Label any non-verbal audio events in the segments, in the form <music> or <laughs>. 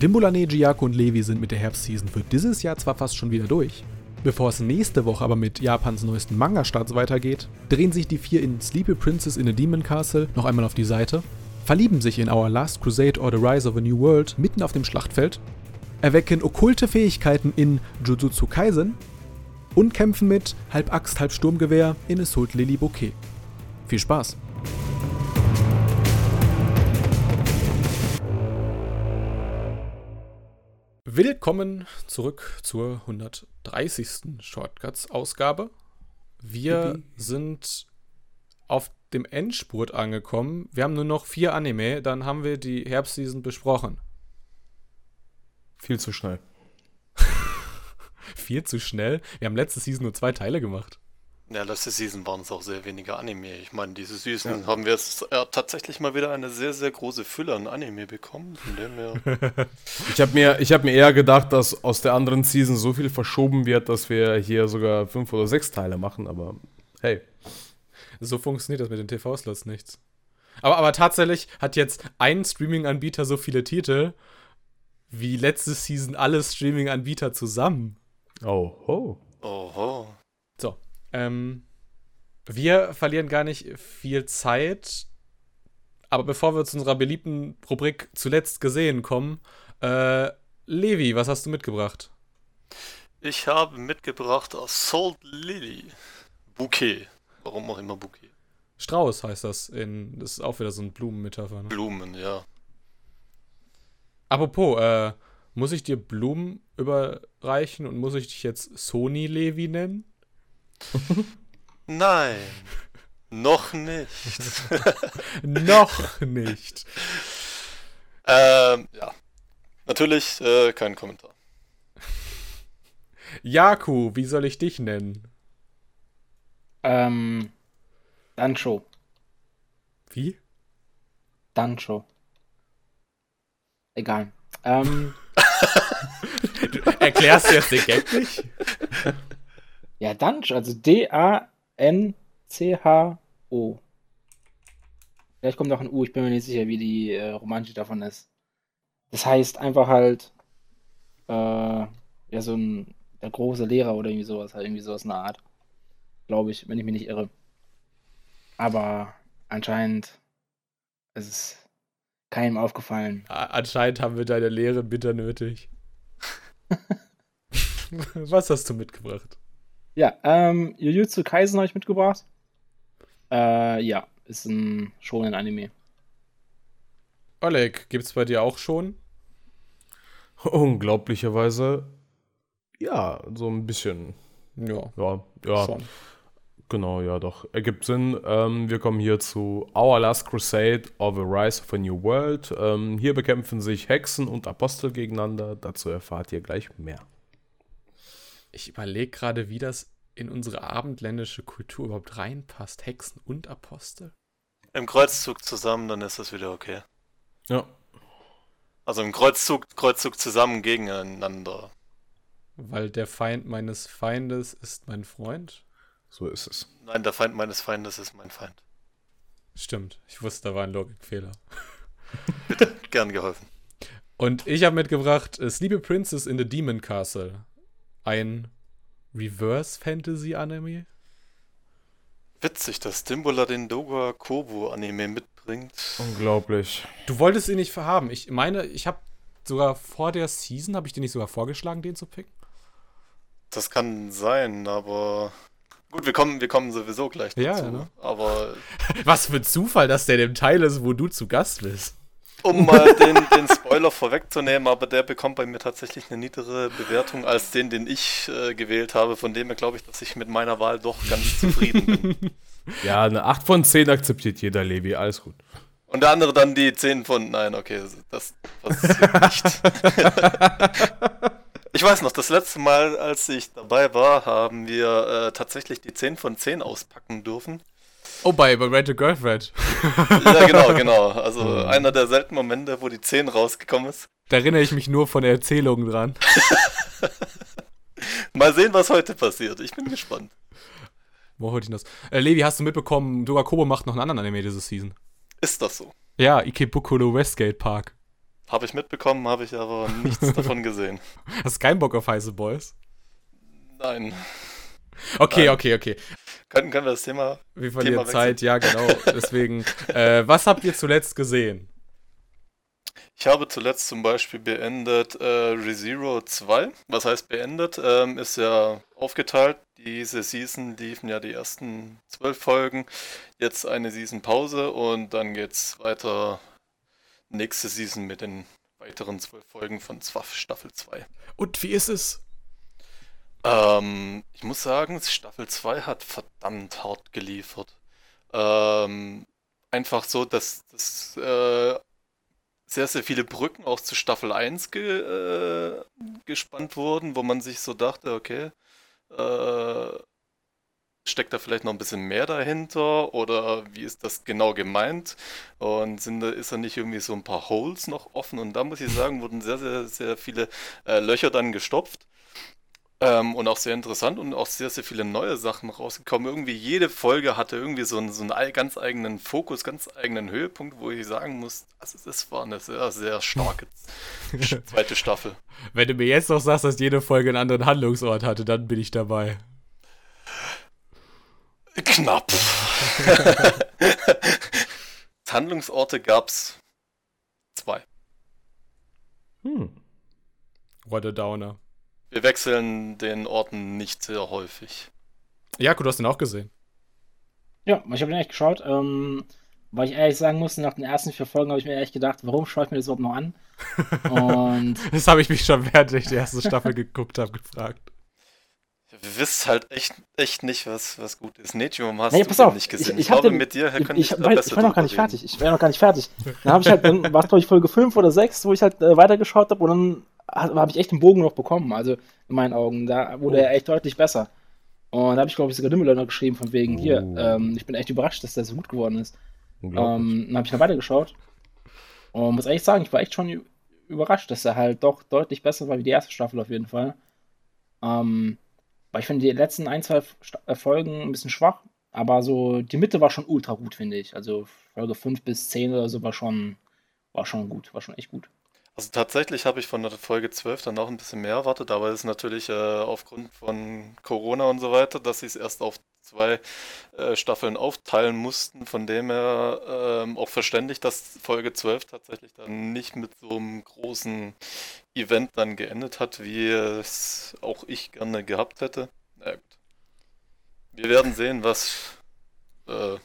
Dimbulane, Jiako und Levi sind mit der Herbstseason für dieses Jahr zwar fast schon wieder durch. Bevor es nächste Woche aber mit Japans neuesten Manga-Starts weitergeht, drehen sich die vier in Sleepy Princess in a Demon Castle noch einmal auf die Seite, verlieben sich in Our Last Crusade or the Rise of a New World mitten auf dem Schlachtfeld, erwecken okkulte Fähigkeiten in Jujutsu Kaisen und kämpfen mit halb Axt, halb Sturmgewehr in Assault Lily Bouquet. Viel Spaß! Willkommen zurück zur 130. Shortcuts-Ausgabe. Wir Yippie. sind auf dem Endspurt angekommen. Wir haben nur noch vier Anime, dann haben wir die Herbstseason besprochen. Viel zu schnell. <laughs> Viel zu schnell? Wir haben letzte Season nur zwei Teile gemacht. Ja, letzte Season waren es auch sehr wenige Anime. Ich meine, diese Season ja. haben wir jetzt äh, tatsächlich mal wieder eine sehr, sehr große Fülle an Anime bekommen. Von dem her. <laughs> ich habe mir, hab mir eher gedacht, dass aus der anderen Season so viel verschoben wird, dass wir hier sogar fünf oder sechs Teile machen, aber hey. So funktioniert das mit den TV-Slots nichts. Aber, aber tatsächlich hat jetzt ein Streaming-Anbieter so viele Titel wie letzte Season alle Streaming-Anbieter zusammen. Oh, ho. Oho. So, ähm, wir verlieren gar nicht viel Zeit, aber bevor wir zu unserer beliebten Rubrik zuletzt gesehen kommen, äh, Levi, was hast du mitgebracht? Ich habe mitgebracht Salt Lily. Bouquet. Warum auch immer Bouquet. Strauß heißt das. In, das ist auch wieder so ein Blumenmetapher. Ne? Blumen, ja. Apropos, äh, muss ich dir Blumen überreichen und muss ich dich jetzt Sony Levi nennen? <laughs> Nein. Noch nicht. <laughs> noch nicht. Ähm, ja. Natürlich äh, kein Kommentar. Jaku, wie soll ich dich nennen? Ähm, Dancho. Wie? Dancho. Egal. Ähm. <laughs> du erklärst du jetzt den Gag nicht? Ja, Dunch, also D-A-N-C-H-O. Vielleicht kommt noch ein U, ich bin mir nicht sicher, wie die äh, Romantik davon ist. Das heißt einfach halt, äh, ja, so ein, der große Lehrer oder irgendwie sowas, halt irgendwie sowas in der Art. Glaube ich, wenn ich mich nicht irre. Aber anscheinend ist es keinem aufgefallen. Anscheinend haben wir deine Lehre bitter nötig. <laughs> <laughs> Was hast du mitgebracht? Ja, ähm, Jujutsu Kaisen habe ich mitgebracht. Äh, ja, ist ein schonen Anime. Oleg, gibt's bei dir auch schon? <laughs> Unglaublicherweise, ja, so ein bisschen. Ja. Ja, ja. Schon. Genau, ja, doch. Ergibt Sinn. Ähm, wir kommen hier zu Our Last Crusade of a Rise of a New World. Ähm, hier bekämpfen sich Hexen und Apostel gegeneinander. Dazu erfahrt ihr gleich mehr. Ich überlege gerade, wie das in unsere abendländische Kultur überhaupt reinpasst. Hexen und Apostel. Im Kreuzzug zusammen, dann ist das wieder okay. Ja. Also im Kreuzzug, Kreuzzug zusammen gegeneinander. Weil der Feind meines Feindes ist mein Freund? So ist es. Nein, der Feind meines Feindes ist mein Feind. Stimmt. Ich wusste, da war ein Logikfehler. Bitte, gern geholfen. Und ich habe mitgebracht Sleepy Princess in the Demon Castle ein Reverse Fantasy Anime. Witzig, dass Timbula den Doga Kobo Anime mitbringt. Unglaublich. Du wolltest ihn nicht verhaben. Ich meine, ich habe sogar vor der Season, habe ich dir nicht sogar vorgeschlagen, den zu picken? Das kann sein, aber gut, wir kommen, wir kommen sowieso gleich dazu. Ja, ne? Aber <laughs> was für Zufall, dass der in dem Teil ist, wo du zu Gast bist um mal den, den Spoiler vorwegzunehmen, aber der bekommt bei mir tatsächlich eine niedere Bewertung als den, den ich äh, gewählt habe. Von dem her glaube ich, dass ich mit meiner Wahl doch ganz zufrieden bin. <laughs> Ja, eine 8 von 10 akzeptiert jeder Levi, alles gut. Und der andere dann die 10 von. Nein, okay, das passiert nicht. <laughs> ich weiß noch, das letzte Mal, als ich dabei war, haben wir äh, tatsächlich die 10 von 10 auspacken dürfen. Oh, bei, bei Red to Girlfriend. ja, genau, <laughs> genau. Also mhm. einer der seltenen Momente, wo die 10 rausgekommen ist. Da erinnere ich mich nur von der Erzählung dran. <laughs> Mal sehen, was heute passiert. Ich bin gespannt. Wo heute das? Äh, Levi, hast du mitbekommen, Doga Kobo macht noch einen anderen Anime diese Season? Ist das so? Ja, Ikebukuro Westgate Park. Habe ich mitbekommen, habe ich aber nichts <laughs> davon gesehen. Hast du keinen Bock auf heiße Boys? Nein. Okay, Nein. okay, okay. Können, können wir das Thema. Wir verlieren Thema Zeit, ja, genau. Deswegen, äh, was habt ihr zuletzt gesehen? Ich habe zuletzt zum Beispiel beendet äh, ReZero 2. Was heißt beendet? Ähm, ist ja aufgeteilt. Diese Season liefen ja die ersten zwölf Folgen. Jetzt eine Season Pause und dann geht's weiter nächste Season mit den weiteren zwölf Folgen von Zwaff Staffel 2. Und wie ist es? Ähm, ich muss sagen, Staffel 2 hat verdammt hart geliefert. Ähm, einfach so, dass, dass äh, sehr, sehr viele Brücken auch zu Staffel 1 ge, äh, gespannt wurden, wo man sich so dachte, okay, äh, steckt da vielleicht noch ein bisschen mehr dahinter oder wie ist das genau gemeint? Und sind ist da nicht irgendwie so ein paar Holes noch offen? Und da muss ich sagen, wurden sehr, sehr, sehr viele äh, Löcher dann gestopft. Ähm, und auch sehr interessant und auch sehr, sehr viele neue Sachen rausgekommen. Irgendwie jede Folge hatte irgendwie so einen, so einen ei- ganz eigenen Fokus, ganz eigenen Höhepunkt, wo ich sagen muss, also das war eine sehr, sehr starke <laughs> zweite Staffel. Wenn du mir jetzt noch sagst, dass jede Folge einen anderen Handlungsort hatte, dann bin ich dabei. Knapp. <laughs> Handlungsorte gab's zwei. Hm. What a Downer. Wir wechseln den Orten nicht sehr häufig. Jakob, du hast den auch gesehen. Ja, ich habe den echt geschaut. Ähm, weil ich ehrlich sagen muss, nach den ersten vier Folgen habe ich mir ehrlich gedacht, warum schaue ich mir das überhaupt noch an? <laughs> Und Das habe ich mich schon während ich die erste Staffel geguckt habe gefragt. Wir wissen halt echt, echt nicht, was, was gut ist. Nejium hast Nee, du pass den auf, nicht gesehen. ich- Ich, ich glaube, den- mit dir ich, könnte ich, ich, besser ich war noch gar nicht reden. fertig. Ich war noch gar nicht fertig. Dann habe ich halt, dann war es glaube ich Folge 5 oder 6, wo ich halt äh, weitergeschaut habe und dann habe ich echt den Bogen noch bekommen. Also in meinen Augen. Da wurde er echt deutlich besser. Und da habe ich glaube ich sogar Dimmelö noch geschrieben von wegen, hier, Oh. ähm, ich bin echt überrascht, dass der so gut geworden ist. Ähm, dann habe ich noch weitergeschaut. Und muss ehrlich sagen, ich war echt schon überrascht, dass er halt doch deutlich besser war wie die erste Staffel auf jeden Fall. Ähm, weil ich finde die letzten ein, zwei äh, Folgen ein bisschen schwach, aber so die Mitte war schon ultra gut, finde ich. Also Folge 5 bis 10 oder so war schon, war schon gut, war schon echt gut. Also tatsächlich habe ich von der Folge 12 dann auch ein bisschen mehr erwartet, aber es ist natürlich äh, aufgrund von Corona und so weiter, dass sie es erst auf zwei äh, Staffeln aufteilen mussten, von dem her ähm, auch verständlich, dass Folge 12 tatsächlich dann nicht mit so einem großen Event dann geendet hat, wie es auch ich gerne gehabt hätte. Na gut. Wir werden sehen, was äh,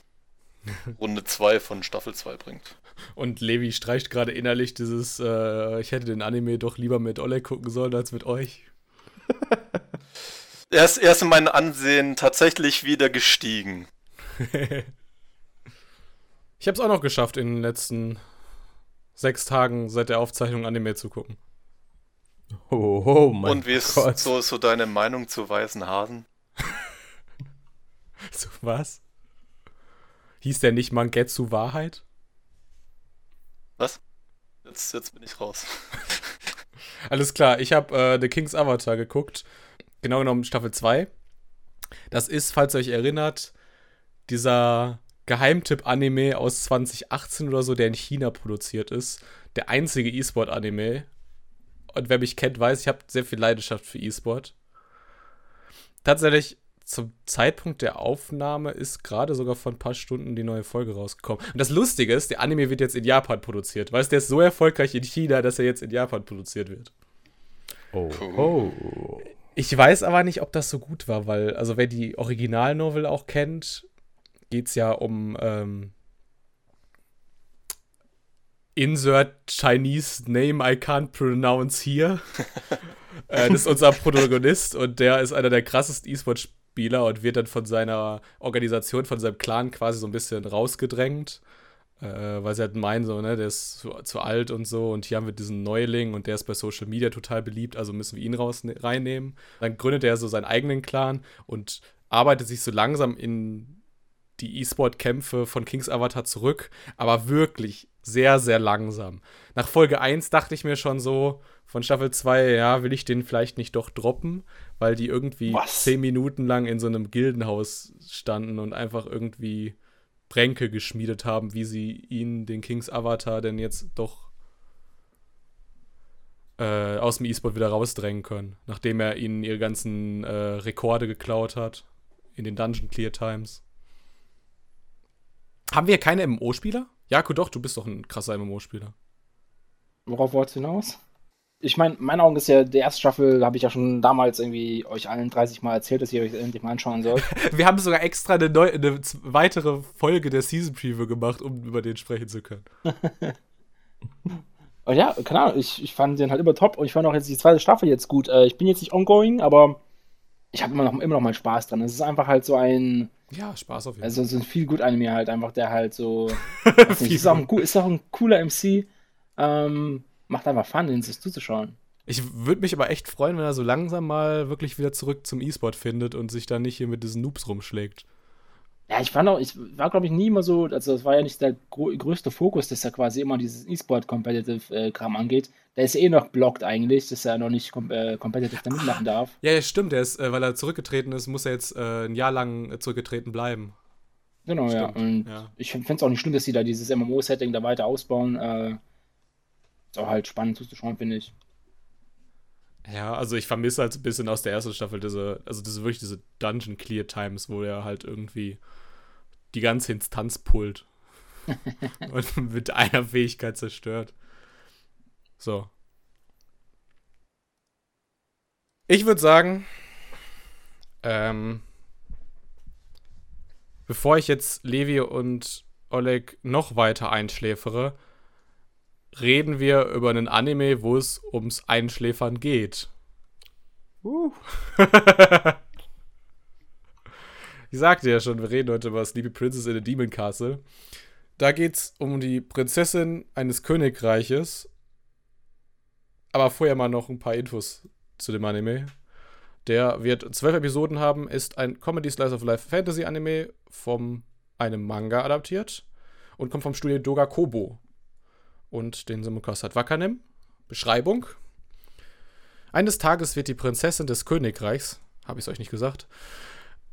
<laughs> Runde 2 von Staffel 2 bringt. Und Levi streicht gerade innerlich dieses, äh, ich hätte den Anime doch lieber mit Oleg gucken sollen als mit euch. <laughs> Er ist, er ist in meinem Ansehen tatsächlich wieder gestiegen. <laughs> Ich habe es auch noch geschafft, in den letzten sechs Tagen seit der Aufzeichnung Anime zu gucken. Oh, oh mein Und wie ist Gott. so, so deine Meinung zu weißen Hasen? <laughs> So, was? Hieß der nicht Mangetsu Wahrheit? Was? Jetzt, jetzt bin ich raus. <laughs> Alles klar, ich habe äh, The King's Avatar geguckt. Genau genommen Staffel 2. Das ist, falls ihr euch erinnert, dieser Geheimtipp-Anime aus 2018 oder so, der in China produziert ist. Der einzige E-Sport-Anime. Und wer mich kennt, weiß, ich habe sehr viel Leidenschaft für E-Sport. Tatsächlich, zum Zeitpunkt der Aufnahme ist gerade sogar vor ein paar Stunden die neue Folge rausgekommen. Und das Lustige ist, der Anime wird jetzt in Japan produziert. Weißt du, der ist so erfolgreich in China, dass er jetzt in Japan produziert wird. Oh, Cool. oh. Ich weiß aber nicht, ob das so gut war, weil, also wer die Originalnovel auch kennt, geht es ja um ähm, Insert Chinese Name I can't pronounce here. <laughs> äh, das ist unser Protagonist und der ist einer der krassesten E-Sport-Spieler und wird dann von seiner Organisation, von seinem Clan quasi so ein bisschen rausgedrängt. Äh, weil sie halt meinen, so, ne, der ist zu, zu alt und so und hier haben wir diesen Neuling und der ist bei Social Media total beliebt, also müssen wir ihn raus reinnehmen. Dann gründet er so seinen eigenen Clan und arbeitet sich so langsam in die E-Sport-Kämpfe von Kings Avatar zurück, aber wirklich sehr, sehr langsam. Nach Folge 1 dachte ich mir schon so, von Staffel 2, ja, will ich den vielleicht nicht doch droppen, weil die irgendwie Was? 10 Minuten lang in so einem Gildenhaus standen und einfach irgendwie Bränke geschmiedet haben, wie sie ihn, den Kings Avatar, denn jetzt doch äh, aus dem E-Sport wieder rausdrängen können, nachdem er ihnen ihre ganzen äh, Rekorde geklaut hat in den Dungeon Clear Times. Haben wir keine MMO-Spieler? Jakob, doch, du bist doch ein krasser MMO-Spieler. Worauf wolltest du hinaus? Ich meine, in meinen Augen ist ja die erste Staffel, habe ich ja schon damals irgendwie euch allen 30 Mal erzählt, dass ihr euch endlich mal anschauen sollt. <laughs> Wir haben sogar extra eine, neu, eine weitere Folge der Season Preview gemacht, um über den sprechen zu können. Und <laughs> ja, keine Ahnung, ich, ich fand den halt immer top und ich fand auch jetzt die zweite Staffel jetzt gut. Äh, ich bin jetzt nicht ongoing, aber ich habe immer noch, immer noch mal Spaß dran. Es ist einfach halt so ein. Ja, Spaß auf jeden Fall. Also so ein viel gut Anime halt einfach, der halt so. nicht, <laughs> ist, auch ein, ist auch ein cooler MC. Ähm, macht einfach Fun, den sich zuzuschauen. Ich würde mich aber echt freuen, wenn er so langsam mal wirklich wieder zurück zum E-Sport findet und sich dann nicht hier mit diesen Noobs rumschlägt. Ja, ich fand auch, ich war, glaube ich, nie immer so, also das war ja nicht der größte Fokus, dass er quasi immer dieses E-Sport-Competitive-Kram angeht. Der ist eh noch blockt eigentlich, dass er noch nicht kom äh, competitive da mitmachen darf. Ja, ja, stimmt, der ist, äh, weil er zurückgetreten ist, muss er jetzt äh, ein Jahr lang zurückgetreten bleiben. Genau, stimmt. ja. Und ja. ich finde es auch nicht schlimm, dass sie da dieses MMO-Setting da weiter ausbauen. Äh, ist auch halt spannend zuzuschauen, finde ich. Ja, also ich vermisse halt ein bisschen aus der ersten Staffel diese, also diese wirklich diese Dungeon Clear Times, wo er halt irgendwie die ganze Instanz pullt <laughs> und mit einer Fähigkeit zerstört. So. Ich würde sagen, ähm, bevor ich jetzt Levi und Oleg noch weiter einschläfere, reden wir über einen Anime, wo es ums Einschläfern geht. Uh. <laughs> ich sagte ja schon, wir reden heute über Sleepy Princess in the Demon Castle. Da geht es um die Prinzessin eines Königreiches. Aber vorher mal noch ein paar Infos zu dem Anime. Der wird zwölf Episoden haben, ist ein Comedy Slice of Life Fantasy Anime von einem Manga adaptiert und kommt vom Studio Doga Kobo und den Simulcast hat Wakanim. Beschreibung. Eines Tages wird die Prinzessin des Königreichs, habe ich es euch nicht gesagt,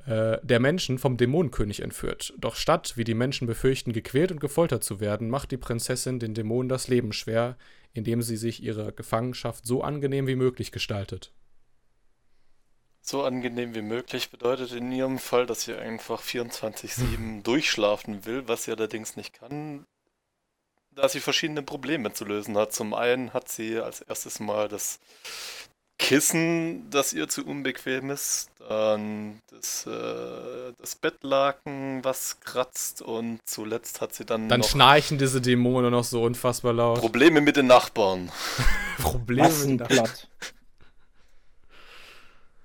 äh, der Menschen vom Dämonenkönig entführt. Doch statt, wie die Menschen befürchten, gequält und gefoltert zu werden, macht die Prinzessin den Dämonen das Leben schwer, indem sie sich ihre Gefangenschaft so angenehm wie möglich gestaltet. So angenehm wie möglich bedeutet in ihrem Fall, dass sie einfach 24-7 durchschlafen will, was sie allerdings nicht kann, da sie verschiedene Probleme zu lösen hat. Zum einen hat sie als erstes mal das Kissen, das ihr zu unbequem ist, dann das, äh, das Bettlaken, was kratzt und zuletzt hat sie dann Dann schnarchen diese Dämonen noch so unfassbar laut. Probleme mit den Nachbarn. <laughs> Probleme mit den Nachbarn.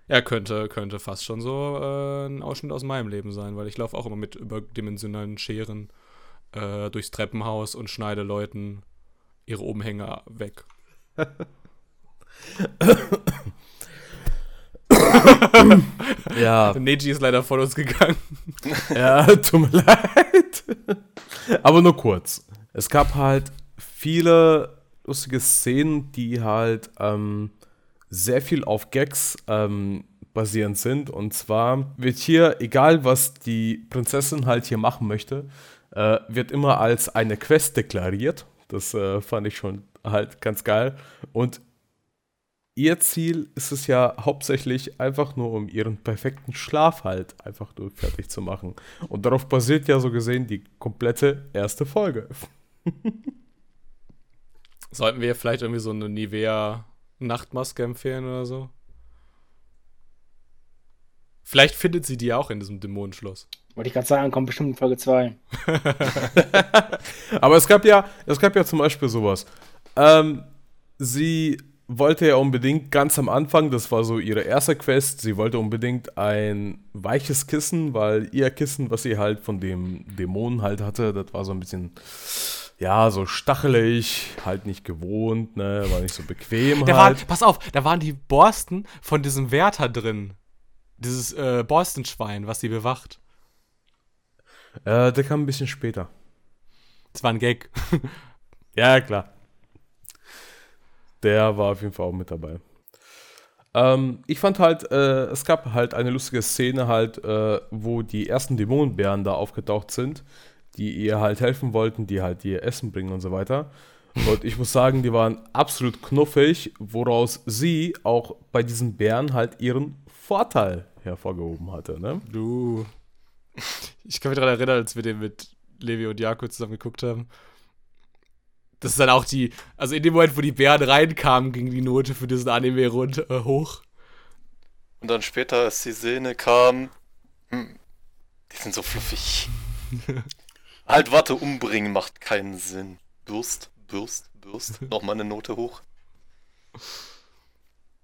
Ja, könnte, könnte fast schon so äh, ein Ausschnitt aus meinem Leben sein, weil ich laufe auch immer mit überdimensionalen Scheren äh, durchs Treppenhaus und schneide Leuten ihre Umhänge weg. ja. Neji ist leider von uns gegangen. ja, tut mir leid. Aber nur kurz. Es gab halt viele lustige Szenen, die halt ähm, sehr viel auf Gags ähm, basierend sind. Und zwar wird hier, egal was die Prinzessin halt hier machen möchte, äh, wird immer als eine Quest deklariert. Das äh, fand ich schon halt ganz geil. Und ihr Ziel ist es ja hauptsächlich einfach nur, um ihren perfekten Schlaf halt einfach nur fertig zu machen. Und darauf basiert ja so gesehen die komplette erste Folge. <laughs> Sollten wir vielleicht irgendwie so eine Nivea Nachtmaske empfehlen oder so? Vielleicht findet sie die auch in diesem Dämonenschloss. Wollte ich gerade sagen, kommt bestimmt in Folge 2. <laughs> Aber es gab ja, es gab ja zum Beispiel sowas. Ähm, sie wollte ja unbedingt ganz am Anfang, das war so ihre erste Quest, sie wollte unbedingt ein weiches Kissen, weil ihr Kissen, was sie halt von dem Dämonen halt hatte, das war so ein bisschen, ja, so stachelig, halt nicht gewohnt, ne, war nicht so bequem da halt. War, pass auf, da waren die Borsten von diesem Wärter drin. Dieses äh, Borstenschwein, was sie bewacht. Äh, der kam ein bisschen später. Das war ein Gag. <laughs> ja, klar. Der war auf jeden Fall auch mit dabei. Ähm, ich fand halt, äh, es gab halt eine lustige Szene halt, äh, wo die ersten Dämonenbären da aufgetaucht sind, die ihr halt helfen wollten, die halt ihr Essen bringen und so weiter. Und ich muss sagen, die waren absolut knuffig, woraus sie auch bei diesen Bären halt ihren Vorteil hervorgehoben hatte. Ne? Du. Ich kann mich daran erinnern, als wir den mit Levi und Jakob zusammen geguckt haben. Das ist dann auch die, also in dem Moment, wo die Bären reinkamen, ging die Note für diesen Anime rund äh, hoch. Und dann später, als die Szene kam, hm, die sind so fluffig. <laughs> halt, warte, umbringen macht keinen Sinn. Bürst, Bürst, Bürst. <laughs> Nochmal eine Note hoch.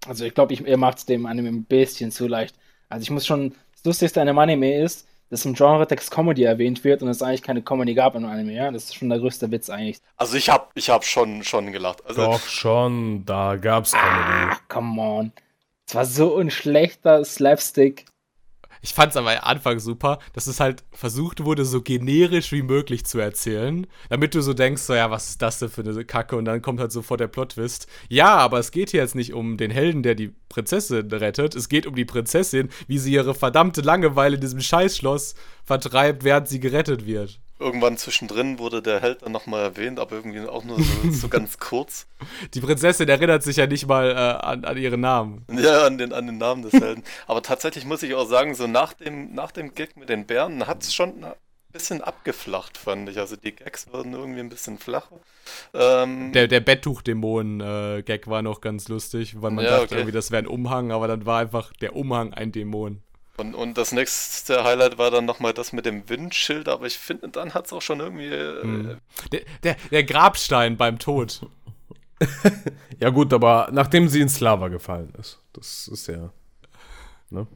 Also ich glaube, er macht es dem Anime ein bisschen zu leicht. Also ich muss schon, das Lustigste an dem Anime ist, dass im Genre-Text Comedy erwähnt wird und es eigentlich keine Comedy gab im Anime, ja? Das ist schon der größte Witz eigentlich. Also ich hab, ich hab schon, schon gelacht. Also, Doch schon, da gab's Comedy. Ah, come on. Es war so ein schlechter Slapstick. Ich fand es aber am Anfang super, dass es halt versucht wurde, so generisch wie möglich zu erzählen, damit du so denkst, so, ja, was ist das denn für eine Kacke? Und dann kommt halt sofort der Plot-Twist. Ja, aber es geht hier jetzt nicht um den Helden, der die Prinzessin rettet. Es geht um die Prinzessin, wie sie ihre verdammte Langeweile in diesem Scheißschloss vertreibt, während sie gerettet wird. Irgendwann zwischendrin wurde der Held dann nochmal erwähnt, aber irgendwie auch nur so, so <laughs> ganz kurz. Die Prinzessin erinnert sich ja nicht mal äh, an, an, ihren Namen. Ja, an den, an den Namen des Helden. aber tatsächlich muss ich auch sagen, so nach dem, nach dem Gag mit den Bären hat es schon ein bisschen abgeflacht, fand ich. Also die Gags wurden irgendwie ein bisschen flacher. Ähm, der der Betttuch-Dämonen-Gag äh, war noch ganz lustig, weil man ja, dachte okay. irgendwie, das wäre ein Umhang, aber dann war einfach der Umhang ein Dämon. Und, und das nächste Highlight war dann nochmal das mit dem Windschild, aber ich finde, dann hat es auch schon irgendwie. Äh, hm. der, der, der, Grabstein beim Tod. <laughs> ja, gut, aber nachdem sie ins Lava gefallen ist. Das ist ja. Ne?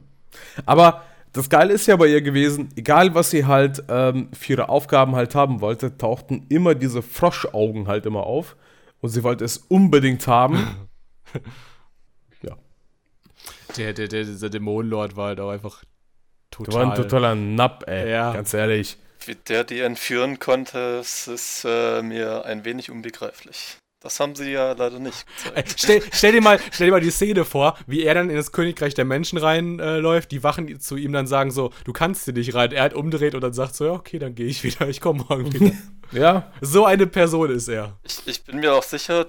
Aber das Geile ist ja bei ihr gewesen, egal was sie halt ähm, für ihre Aufgaben halt haben wollte, tauchten immer diese Froschaugen halt immer auf. Und sie wollte es unbedingt haben. <laughs> Der, der, der, dieser Dämonenlord war halt auch einfach total. Der war ein totaler Napp, ey. Ja. Ganz ehrlich. Wie der die entführen konnte, ist äh, mir ein wenig unbegreiflich. Das haben sie ja leider nicht gezeigt. Stell, stell, dir mal, stell dir mal die Szene vor, wie er dann in das Königreich der Menschen reinläuft, äh, die Wachen zu ihm dann sagen so, du kannst hier nicht rein. Er hat umdreht und dann sagt so, ja, okay, dann gehe ich wieder, ich komme morgen <laughs> wieder. ja. So eine Person ist er. Ich, ich bin mir auch sicher,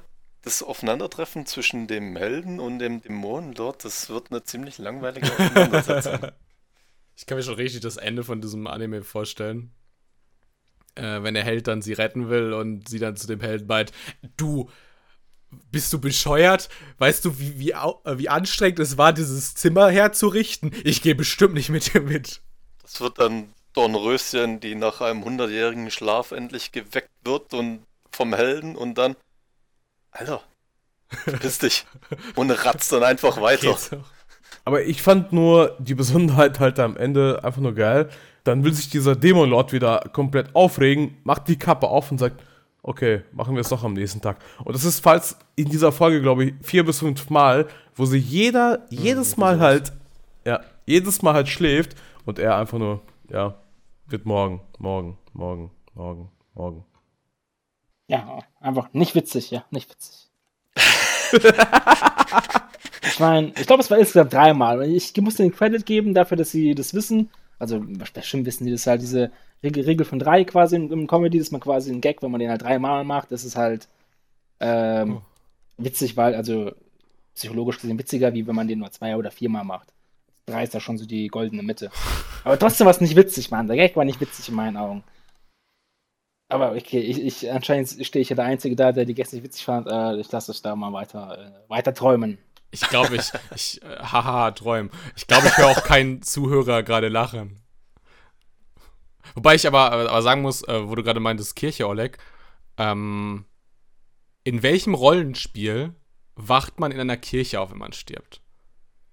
das Aufeinandertreffen zwischen dem Helden und dem Dämonen dort, das wird eine ziemlich langweilige Auseinandersetzung. <laughs> ich kann mir schon richtig das Ende von diesem Anime vorstellen. Äh, wenn der Held dann sie retten will und sie dann zu dem Helden meint, du, bist du bescheuert? Weißt du, wie, wie, äh, wie anstrengend es war, dieses Zimmer herzurichten? Ich gehe bestimmt nicht mit dir mit. Das wird dann Dornröschen, die nach einem hundertjährigen Schlaf endlich geweckt wird und vom Helden und dann Alter, verpiss dich. Und ratzt dann einfach <laughs> weiter. Aber ich fand nur die Besonderheit halt am Ende einfach nur geil. Dann will sich dieser Dämonlord wieder komplett aufregen, macht die Kappe auf und sagt, okay, machen wir es doch am nächsten Tag. Und das ist falls in dieser Folge, glaube ich, vier bis fünf Mal, wo sie jeder, jedes Mal halt, ja, jedes Mal halt schläft und er einfach nur, ja, wird morgen, morgen, morgen, morgen, morgen. Ja, einfach nicht witzig, ja, nicht witzig. <laughs> ich meine, ich glaube, es war insgesamt dreimal. Ich muss den Credit geben dafür, dass sie das wissen. Also, bestimmt wissen die das halt, diese Regel, Regel von drei quasi im, Comedy, dass man quasi einen Gag, wenn man den halt dreimal macht, das ist halt ähm, oh. witzig, weil, also psychologisch gesehen witziger, wie wenn man den nur zwei oder viermal macht. Drei ist da schon so die goldene Mitte. Aber trotzdem war es nicht witzig, Mann. Der Gag war nicht witzig in meinen Augen. Aber okay, ich, ich anscheinend stehe ich ja der Einzige da, der die Gäste nicht witzig fand. Äh, ich lasse euch da mal weiter, äh, weiter träumen. Ich glaube, ich, <laughs> ich, äh, haha, träumen. Ich glaube, ich höre auch keinen Zuhörer gerade lachen. Wobei ich aber, aber sagen muss, äh, wo du gerade meintest, Kirche, Oleg, ähm, in welchem Rollenspiel wacht man in einer Kirche auf, wenn man stirbt?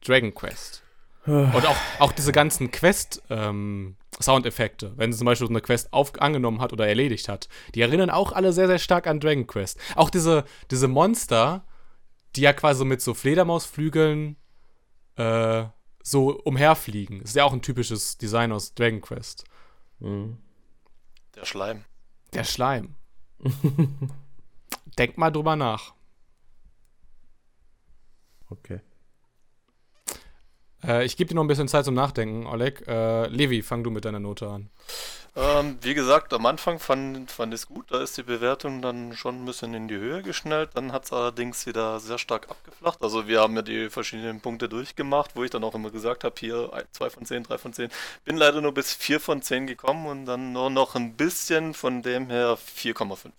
Dragon Quest. Und auch, auch diese ganzen Quest-Soundeffekte, ähm, wenn sie zum Beispiel so eine Quest auf, angenommen hat oder erledigt hat, die erinnern auch alle sehr, sehr stark an Dragon Quest. Auch diese, diese Monster, die ja quasi mit so Fledermausflügeln äh, so umherfliegen. Ist ja auch ein typisches Design aus Dragon Quest. Mhm. Der Schleim. Der Schleim. <laughs> Denk mal drüber nach. Okay. Äh, ich gebe dir noch ein bisschen Zeit zum Nachdenken, Oleg. Äh, Levi, fang du mit deiner Note an. Ähm, wie gesagt, am Anfang fand, fand ich es gut, da ist die Bewertung dann schon ein bisschen in die Höhe geschnellt. Dann hat es allerdings wieder sehr stark abgeflacht. Also wir haben ja die verschiedenen Punkte durchgemacht, wo ich dann auch immer gesagt habe, hier 2 von 10, 3 von 10. Bin leider nur bis 4 von 10 gekommen und dann nur noch ein bisschen, von dem her 4,5.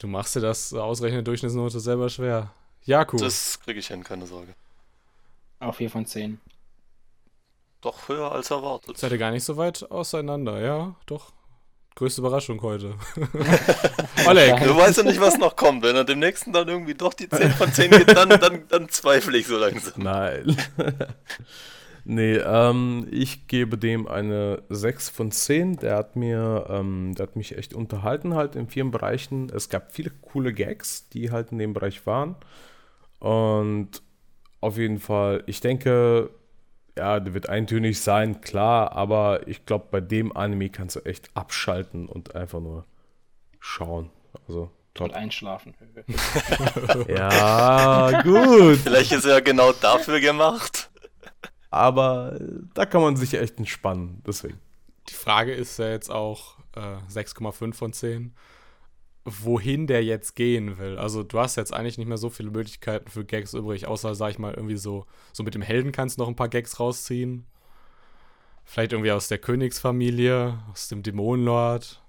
Du machst dir das ausrechnen Durchschnittsnote selber schwer. Ja, cool. Das kriege ich hin, keine Sorge. Auch 4 von 10. Doch höher als erwartet. Seid ihr gar nicht so weit auseinander, ja? Doch. Größte Überraschung heute. <laughs> <laughs> Oleg. Du weißt ja nicht, was noch kommt. Wenn er dem nächsten dann irgendwie doch die 10 von 10 geht, dann, dann, dann zweifle ich so langsam. Nein. <laughs> nee, ähm, ich gebe dem eine 6 von 10. Der hat mir, ähm, der hat mich echt unterhalten halt in vielen Bereichen. Es gab viele coole Gags, die halt in dem Bereich waren. Und auf jeden Fall, ich denke, ja, der wird eintönig sein, klar, aber ich glaube, bei dem Anime kannst du echt abschalten und einfach nur schauen. Also, top. Und einschlafen. <laughs> ja, gut. Vielleicht ist er genau dafür gemacht. Aber äh, da kann man sich echt entspannen, deswegen. Die Frage ist ja jetzt auch äh, 6,5 von 10 wohin der jetzt gehen will. Also du hast jetzt eigentlich nicht mehr so viele Möglichkeiten für Gags übrig, außer, sag ich mal, irgendwie so, so mit dem Helden kannst du noch ein paar Gags rausziehen. Vielleicht irgendwie aus der Königsfamilie, aus dem Dämonenlord.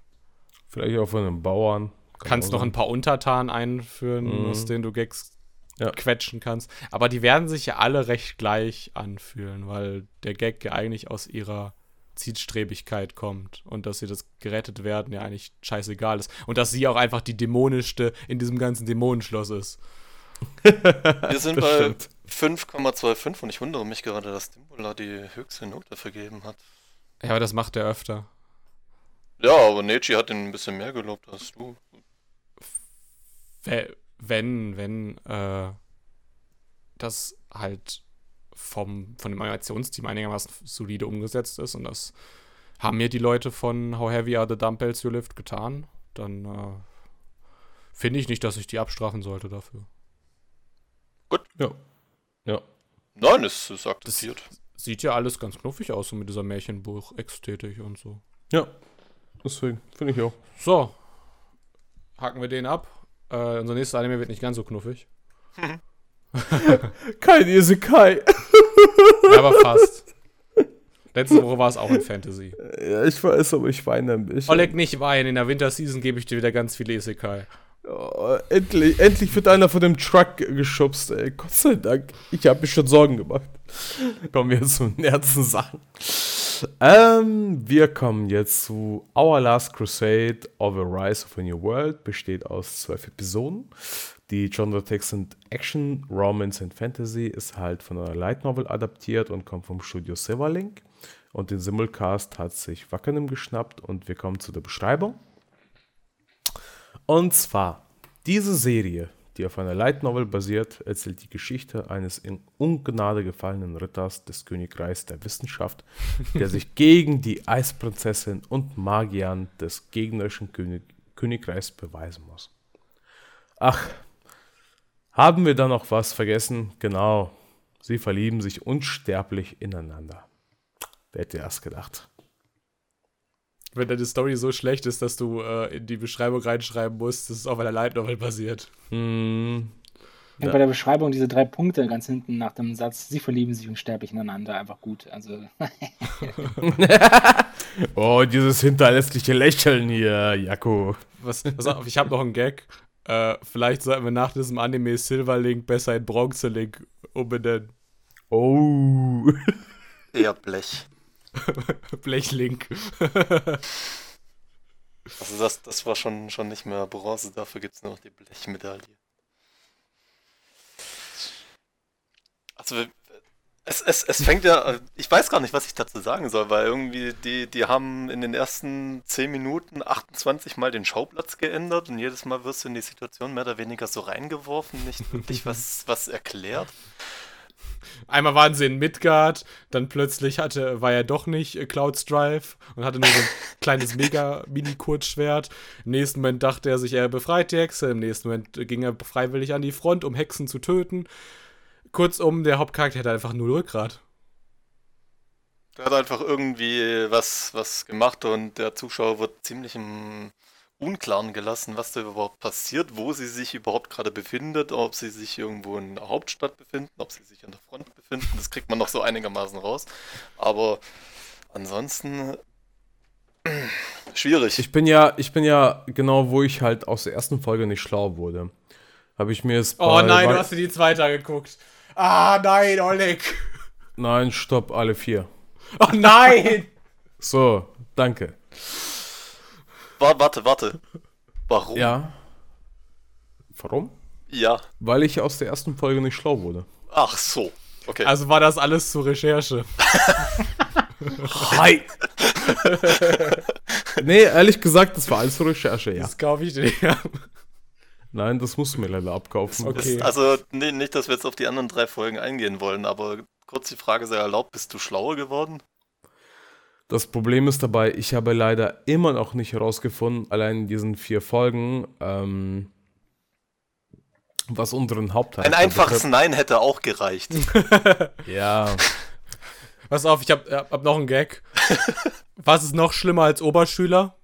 Vielleicht auch von einem Bauern. Kann kannst noch ein paar Untertanen einführen, mhm. aus denen du Gags ja. quetschen kannst. Aber die werden sich ja alle recht gleich anfühlen, weil der Gag ja eigentlich aus ihrer Zielstrebigkeit kommt und dass sie das gerettet werden ja eigentlich scheißegal ist. Und dass sie auch einfach die dämonischste in diesem ganzen Dämonenschloss ist. Wir <laughs> sind bei 5,25 und ich wundere mich gerade, dass Dimbula die höchste Note vergeben hat. Ja, aber das macht er öfter. Ja, aber Neji hat ihn ein bisschen mehr gelobt als du. Wenn, wenn, äh, das halt vom, von dem Animationsteam einigermaßen solide umgesetzt ist und das haben mir die Leute von How Heavy Are the Dumbbells You Lift getan, dann äh, finde ich nicht, dass ich die abstrafen sollte dafür. Gut. Ja. Ja. Nein, es ist akzeptiert. Das sieht ja alles ganz knuffig aus, so mit dieser Märchenbuch-Ästhetik und so. Ja. Deswegen, finde ich auch. So. Haken wir den ab. Äh, unser nächster Anime wird nicht ganz so knuffig. <laughs> <laughs> Kein Isekai. <laughs> ja, aber fast. Letzte Woche war es auch in Fantasy. Ja, ich weiß, aber ich weine ein bisschen. Oleg, nicht weinen. In der Winterseason gebe ich dir wieder ganz viele Isekai. Oh, endlich, endlich wird einer von dem Truck geschubst, ey. Gott sei Dank. Ich habe mir schon Sorgen gemacht. Kommen wir zu den ernsten Sachen. Ähm, wir kommen jetzt zu Our Last Crusade of a Rise of a New World. Besteht aus zwölf Episoden. Die Genre-Text sind Action, Romance und Fantasy, ist halt von einer Light Novel adaptiert und kommt vom Studio Silverlink. Und den Simulcast hat sich Wackenem geschnappt und wir kommen zu der Beschreibung. Und zwar, diese Serie, die auf einer Light Novel basiert, erzählt die Geschichte eines in Ungnade gefallenen Ritters des Königreichs der Wissenschaft, der sich <laughs> gegen die Eisprinzessin und Magiern des gegnerischen König Königreichs beweisen muss. Ach, haben wir da noch was vergessen? Genau. Sie verlieben sich unsterblich ineinander. Wer hätte erst gedacht? Wenn deine Story so schlecht ist, dass du äh, in die Beschreibung reinschreiben musst, dass es auf einer Light Novel basiert. Hm. Ja. Bei der Beschreibung diese drei Punkte ganz hinten nach dem Satz, sie verlieben sich unsterblich ineinander, einfach gut. Also. <laughs> oh, dieses hinterlässliche Lächeln hier, Jakko. Was, pass auf, ich habe noch einen Gag. Äh, vielleicht sollten wir nach diesem Anime Silverlink besser in Bronzelink umbenennen. Oh. Eher Blech. <laughs> Blechlink. <laughs> also das, das war schon, schon nicht mehr Bronze, dafür gibt es nur noch die Blechmedaille. Also es, es, es fängt ja, ich weiß gar nicht, was ich dazu sagen soll, weil irgendwie die, die haben in den ersten 10 Minuten 28 Mal den Schauplatz geändert und jedes Mal wirst du in die Situation mehr oder weniger so reingeworfen, nicht wirklich was, was erklärt. Einmal waren sie in Midgard, dann plötzlich hatte, war er doch nicht äh, Clouds Drive und hatte nur so ein <laughs> kleines Mega-Mini-Kurzschwert. Im nächsten Moment dachte er sich, er befreit die Hexe. Im nächsten Moment ging er freiwillig an die Front, um Hexen zu töten. Kurzum, der Hauptcharakter hat einfach nur Rückgrat. Der hat einfach irgendwie was, was gemacht und der Zuschauer wird ziemlich im Unklaren gelassen, was da überhaupt passiert, wo sie sich überhaupt gerade befindet, ob sie sich irgendwo in der Hauptstadt befinden, ob sie sich an der Front befinden. Das kriegt man noch so einigermaßen raus. Aber ansonsten <clears throat> schwierig. Ich bin ja, ich bin ja genau, wo ich halt aus der ersten Folge nicht schlau wurde. Habe ich mir es. Oh nein, du hast dir die zweite angeguckt. Ah nein, Oleg. Nein, stopp, alle vier. Oh nein! <laughs> So, danke. Wa- Warte, warte. Warum? Ja. Warum? Ja. Weil ich aus der ersten Folge nicht schlau wurde. Ach so. Okay. Also war das alles zur Recherche. Hi! <laughs> nee, ehrlich gesagt, das war alles zur Recherche, ja. Das kaufe ich dir. Nein, das musst du mir leider abkaufen. Okay. Ist, also nee, nicht, dass wir jetzt auf die anderen drei Folgen eingehen wollen, aber kurz die Frage sei erlaubt, bist du schlauer geworden? Das Problem ist dabei, ich habe leider immer noch nicht herausgefunden, allein in diesen vier Folgen, ähm, was unseren Hauptteil Ein einfaches Nein hätte auch gereicht. Ja, Pass auf, ich hab, hab noch einen Gag. Was ist noch schlimmer als Oberschüler?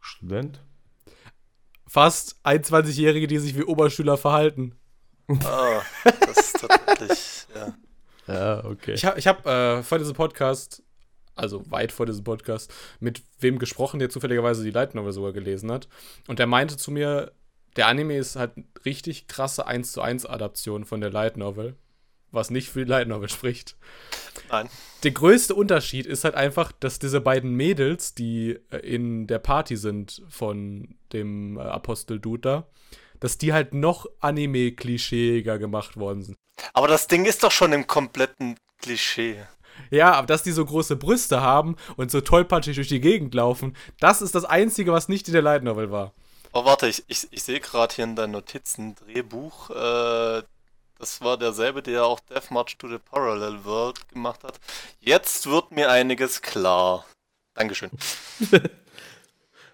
Student? Fast 21-Jährige, die sich wie Oberschüler verhalten. ah, das ist tatsächlich, ja. Ja, okay. Ich habe ich hab, äh, vor diesem Podcast, also weit vor diesem Podcast, mit wem gesprochen, der zufälligerweise die Light Novel sogar gelesen hat. Und der meinte zu mir, der Anime ist halt richtig krasse 1 zu 1 Adaption von der Light Novel. Was nicht für die Light Novel spricht. Nein. Der größte Unterschied ist halt einfach, dass diese beiden Mädels, die äh, in der Party sind von dem äh, Apostel-Dude da, dass die halt noch Anime-klischeeiger gemacht worden sind. Aber das Ding ist doch schon im kompletten Klischee. Ja, aber dass die so große Brüste haben und so tollpatschig durch die Gegend laufen, das ist das Einzige, was nicht in der Light Novel war. Oh, warte, ich, ich, ich sehe gerade hier in deinen Notizen Drehbuch. Äh, das war derselbe, der auch Death March to the Parallel World gemacht hat. Jetzt wird mir einiges klar. Dankeschön. <laughs>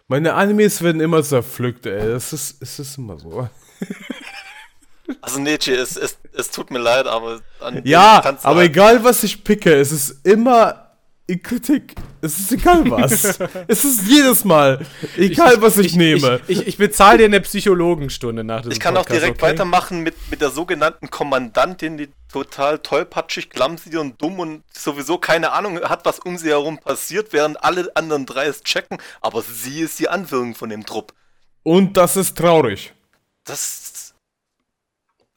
Meine Animes werden immer zerpflückt, ey. Das ist, es ist immer so. <laughs> Also Nietzsche, es, es, es tut mir leid, aber Ja, aber halt- egal was ich picke, es ist immer in Kritik. Es ist egal was. <laughs> es ist jedes Mal. Egal was ich, nehme. Ich, ich, ich bezahle dir eine Psychologenstunde nach diesem Ich kann auch Podcast, direkt okay? weitermachen mit, mit der sogenannten Kommandantin, die total tollpatschig, clumsy und dumm und sowieso keine Ahnung hat, was um sie herum passiert, während alle anderen drei es checken, aber sie ist die Anführung von dem Trupp. Und das ist traurig. Das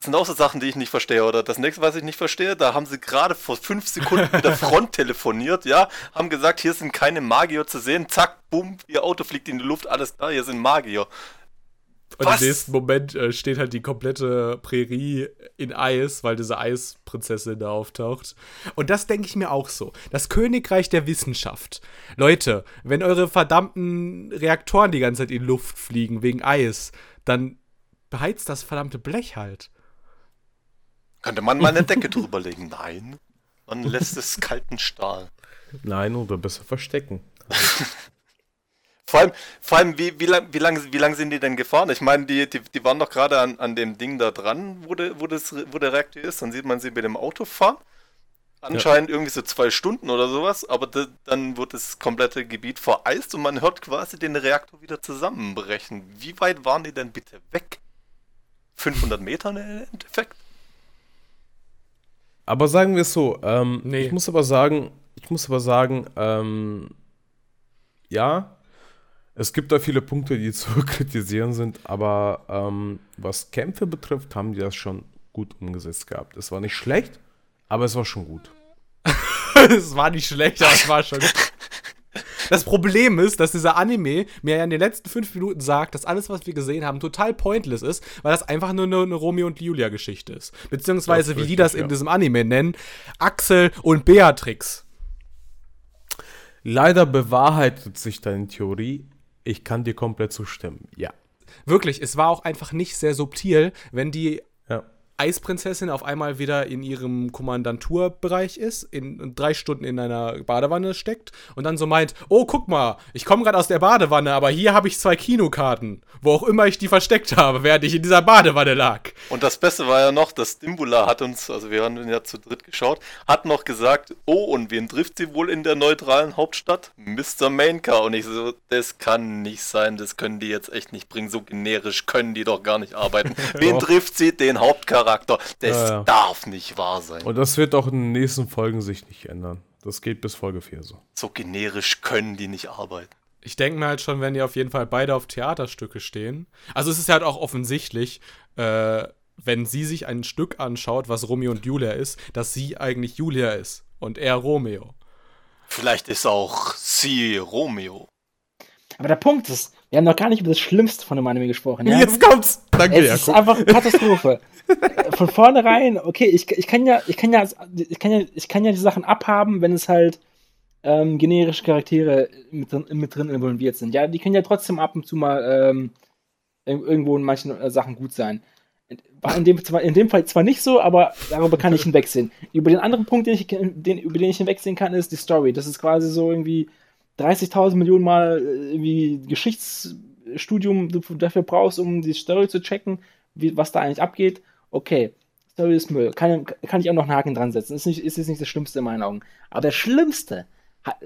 sind auch so Sachen, die ich nicht verstehe. Oder das nächste, was ich nicht verstehe, da haben sie gerade vor fünf Sekunden mit der <laughs> Front telefoniert, ja, haben gesagt, hier sind keine Magier zu sehen, zack, bumm, ihr Auto fliegt in die Luft, alles klar, hier sind Magier. Und Was? im nächsten Moment äh, steht halt die komplette Prärie in Eis, weil diese Eisprinzessin da auftaucht. Und das denke ich mir auch so. Das Königreich der Wissenschaft. Leute, wenn eure verdammten Reaktoren die ganze Zeit in Luft fliegen wegen Eis, dann beheizt das verdammte Blech halt. Könnte man mal eine <laughs> Decke drüber legen? Nein. Man lässt es kalten Stahl. Nein, oder besser verstecken. <laughs> Vor allem, vor allem wie, wie lang, wie, lang, wie lang sind die denn gefahren? Ich meine, die, die, die waren doch gerade an, an dem Ding da dran, wo, de, wo, das, wo der Reaktor ist. Dann sieht man sie mit dem Auto fahren. Anscheinend irgendwie so zwei Stunden oder sowas, aber de, dann wird das komplette Gebiet vereist und man hört quasi den Reaktor wieder zusammenbrechen. Wie weit waren die denn bitte weg? 500 Meter im Endeffekt? Aber sagen wir es so, ähm, Nee. ich muss aber sagen, ich muss aber sagen, ähm, ja, es gibt da viele Punkte, die <laughs> zu kritisieren sind, aber ähm, was Kämpfe betrifft, haben die das schon gut umgesetzt gehabt. Es war nicht schlecht, aber es war schon gut. <laughs> Es war nicht schlecht, aber es war schon. <laughs> Das Problem ist, dass dieser Anime mir ja in den letzten fünf Minuten sagt, dass alles, was wir gesehen haben, total pointless ist, weil das einfach nur eine, eine Romeo und Julia-Geschichte ist. Beziehungsweise, Das wie die richtig, das in ja. diesem Anime nennen, Axel und Beatrix. Leider bewahrheitet sich deine Theorie. Ich kann dir komplett zustimmen. Ja. Wirklich, es war auch einfach nicht sehr subtil, wenn die. Eisprinzessin auf einmal wieder in ihrem Kommandanturbereich ist, in drei Stunden in einer Badewanne steckt und dann so meint, oh, guck mal, ich komme gerade aus der Badewanne, aber hier habe ich zwei Kinokarten, wo auch immer ich die versteckt habe, während ich in dieser Badewanne lag. Und das Beste war ja noch, dass Dimbula hat uns, also wir haben ja zu dritt geschaut, hat noch gesagt, oh, und wen trifft sie wohl in der neutralen Hauptstadt? Mr. Mainka. Und ich so, das kann nicht sein, das können die jetzt echt nicht bringen, so generisch können die doch gar nicht arbeiten. <laughs> wen trifft sie? Den Hauptcharakter. Charakter. Das ja, ja. darf nicht wahr sein. Und das wird auch in den nächsten Folgen sich nicht ändern. Das geht bis Folge 4 so. So generisch können die nicht arbeiten. Ich denke mir halt schon, wenn die auf jeden Fall beide auf Theaterstücke stehen. Also es ist halt auch offensichtlich, äh, wenn sie sich ein Stück anschaut, was Romeo und Julia ist, dass sie eigentlich Julia ist und er Romeo. Vielleicht ist auch sie Romeo. Aber der Punkt ist, wir haben noch gar nicht über das Schlimmste von dem Anime gesprochen. Ja? Jetzt kommt's! Danke, Es ist einfach Katastrophe. <laughs> von vornherein, okay, ich, ich kann ja, ich kann ja, ich kann ja, ich kann ja die Sachen abhaben, wenn es halt ähm, generische Charaktere mit, mit drin involviert sind. Ja, die können ja trotzdem ab und zu mal ähm, irgendwo in manchen äh, Sachen gut sein. War in dem, in dem Fall zwar nicht so, aber darüber kann ich <laughs> hinwegsehen. Über den anderen Punkt, den ich, den, über den ich hinwegsehen kann, ist die Story. Das ist quasi so irgendwie 30.000 Millionen Mal äh, irgendwie Geschichtsstudium dafür brauchst, um die Story zu checken, wie, was da eigentlich abgeht okay, Story ist Müll. Kann, kann ich auch noch einen Haken dran setzen. Ist, nicht, ist jetzt nicht das Schlimmste in meinen Augen. Aber das Schlimmste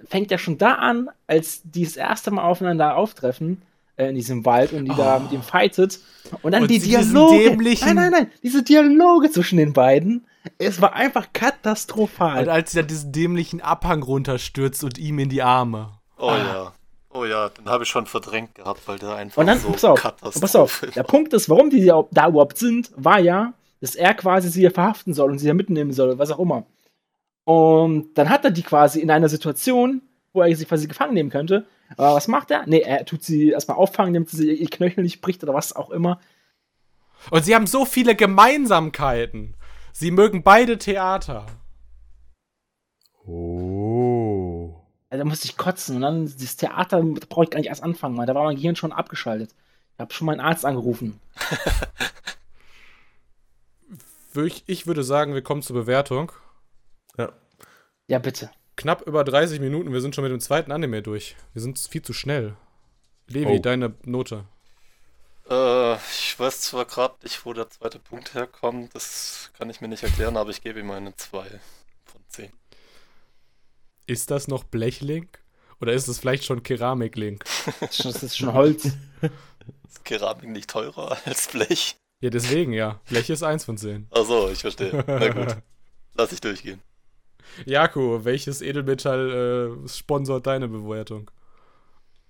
fängt ja schon da an, als die das erste Mal aufeinander auftreffen äh, in diesem Wald und die oh. da mit ihm fightet. Und dann und die Dialoge. Nein, nein, nein. Diese Dialoge zwischen den beiden. Es war einfach katastrophal. Und als sie dann diesen dämlichen Abhang runterstürzt und ihm in die Arme. Oh ah. ja. Oh ja, den habe ich schon verdrängt gehabt, weil der einfach und dann, so pass auf, pass auf, der Punkt ist, warum die da überhaupt sind, war ja, dass er quasi sie ja verhaften soll und sie ja mitnehmen soll, was auch immer. Und dann hat er die quasi in einer Situation, wo er sie quasi gefangen nehmen könnte. Aber was macht er? Nee, er tut sie erstmal auffangen, damit sie ihr Knöchel nicht bricht oder was auch immer. Und sie haben so viele Gemeinsamkeiten. Sie mögen beide Theater. Oh. Also, da musste ich kotzen. Und dann das Theater, da brauche ich gar nicht erst anfangen, weil da war mein Gehirn schon abgeschaltet. Ich habe schon meinen Arzt angerufen. <laughs> ich würde sagen, wir kommen zur Bewertung. Ja. Ja, bitte. Knapp über 30 Minuten, wir sind schon mit dem zweiten Anime durch. Wir sind viel zu schnell. Levi, oh. deine Note. Äh, ich weiß zwar gerade nicht, wo der zweite Punkt herkommt, das kann ich mir nicht erklären, aber ich gebe ihm eine 2 von 10. Ist das noch Blechlink? Oder ist es vielleicht schon Keramiklink? <laughs> das ist schon <laughs> Holz. Ist Keramik nicht teurer als Blech? Ja, deswegen ja. Blech ist eins von zehn. Achso, ich verstehe. Na gut. <laughs> Lass ich durchgehen. Jako, welches Edelmetall äh, sponsort deine Bewertung?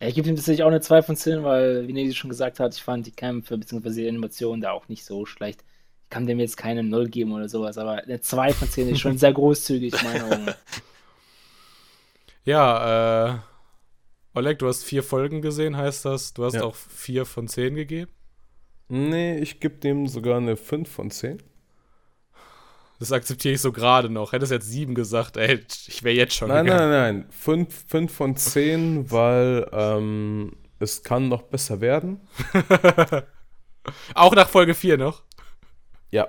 Ich gebe ihm tatsächlich auch eine 2 von 10, weil, wie Nedi schon gesagt hat, ich fand die Kämpfe bzw. die Animationen da auch nicht so schlecht. Ich kann dem jetzt keine 0 geben oder sowas, aber eine 2 von 10 ist schon sehr großzügig, in meinen Augen. Ja, äh, Oleg, du hast vier Folgen gesehen, heißt das, du hast ja. auch vier von 10 gegeben? Nee, ich gebe dem sogar eine 5 von 10. Das akzeptiere ich so gerade noch. Hättest jetzt 7 gesagt, ey, ich wäre jetzt schon Nein, gegangen. nein, nein. 5, 5 von 10, weil ähm, es kann noch besser werden. <laughs> Auch nach Folge 4 noch? Ja.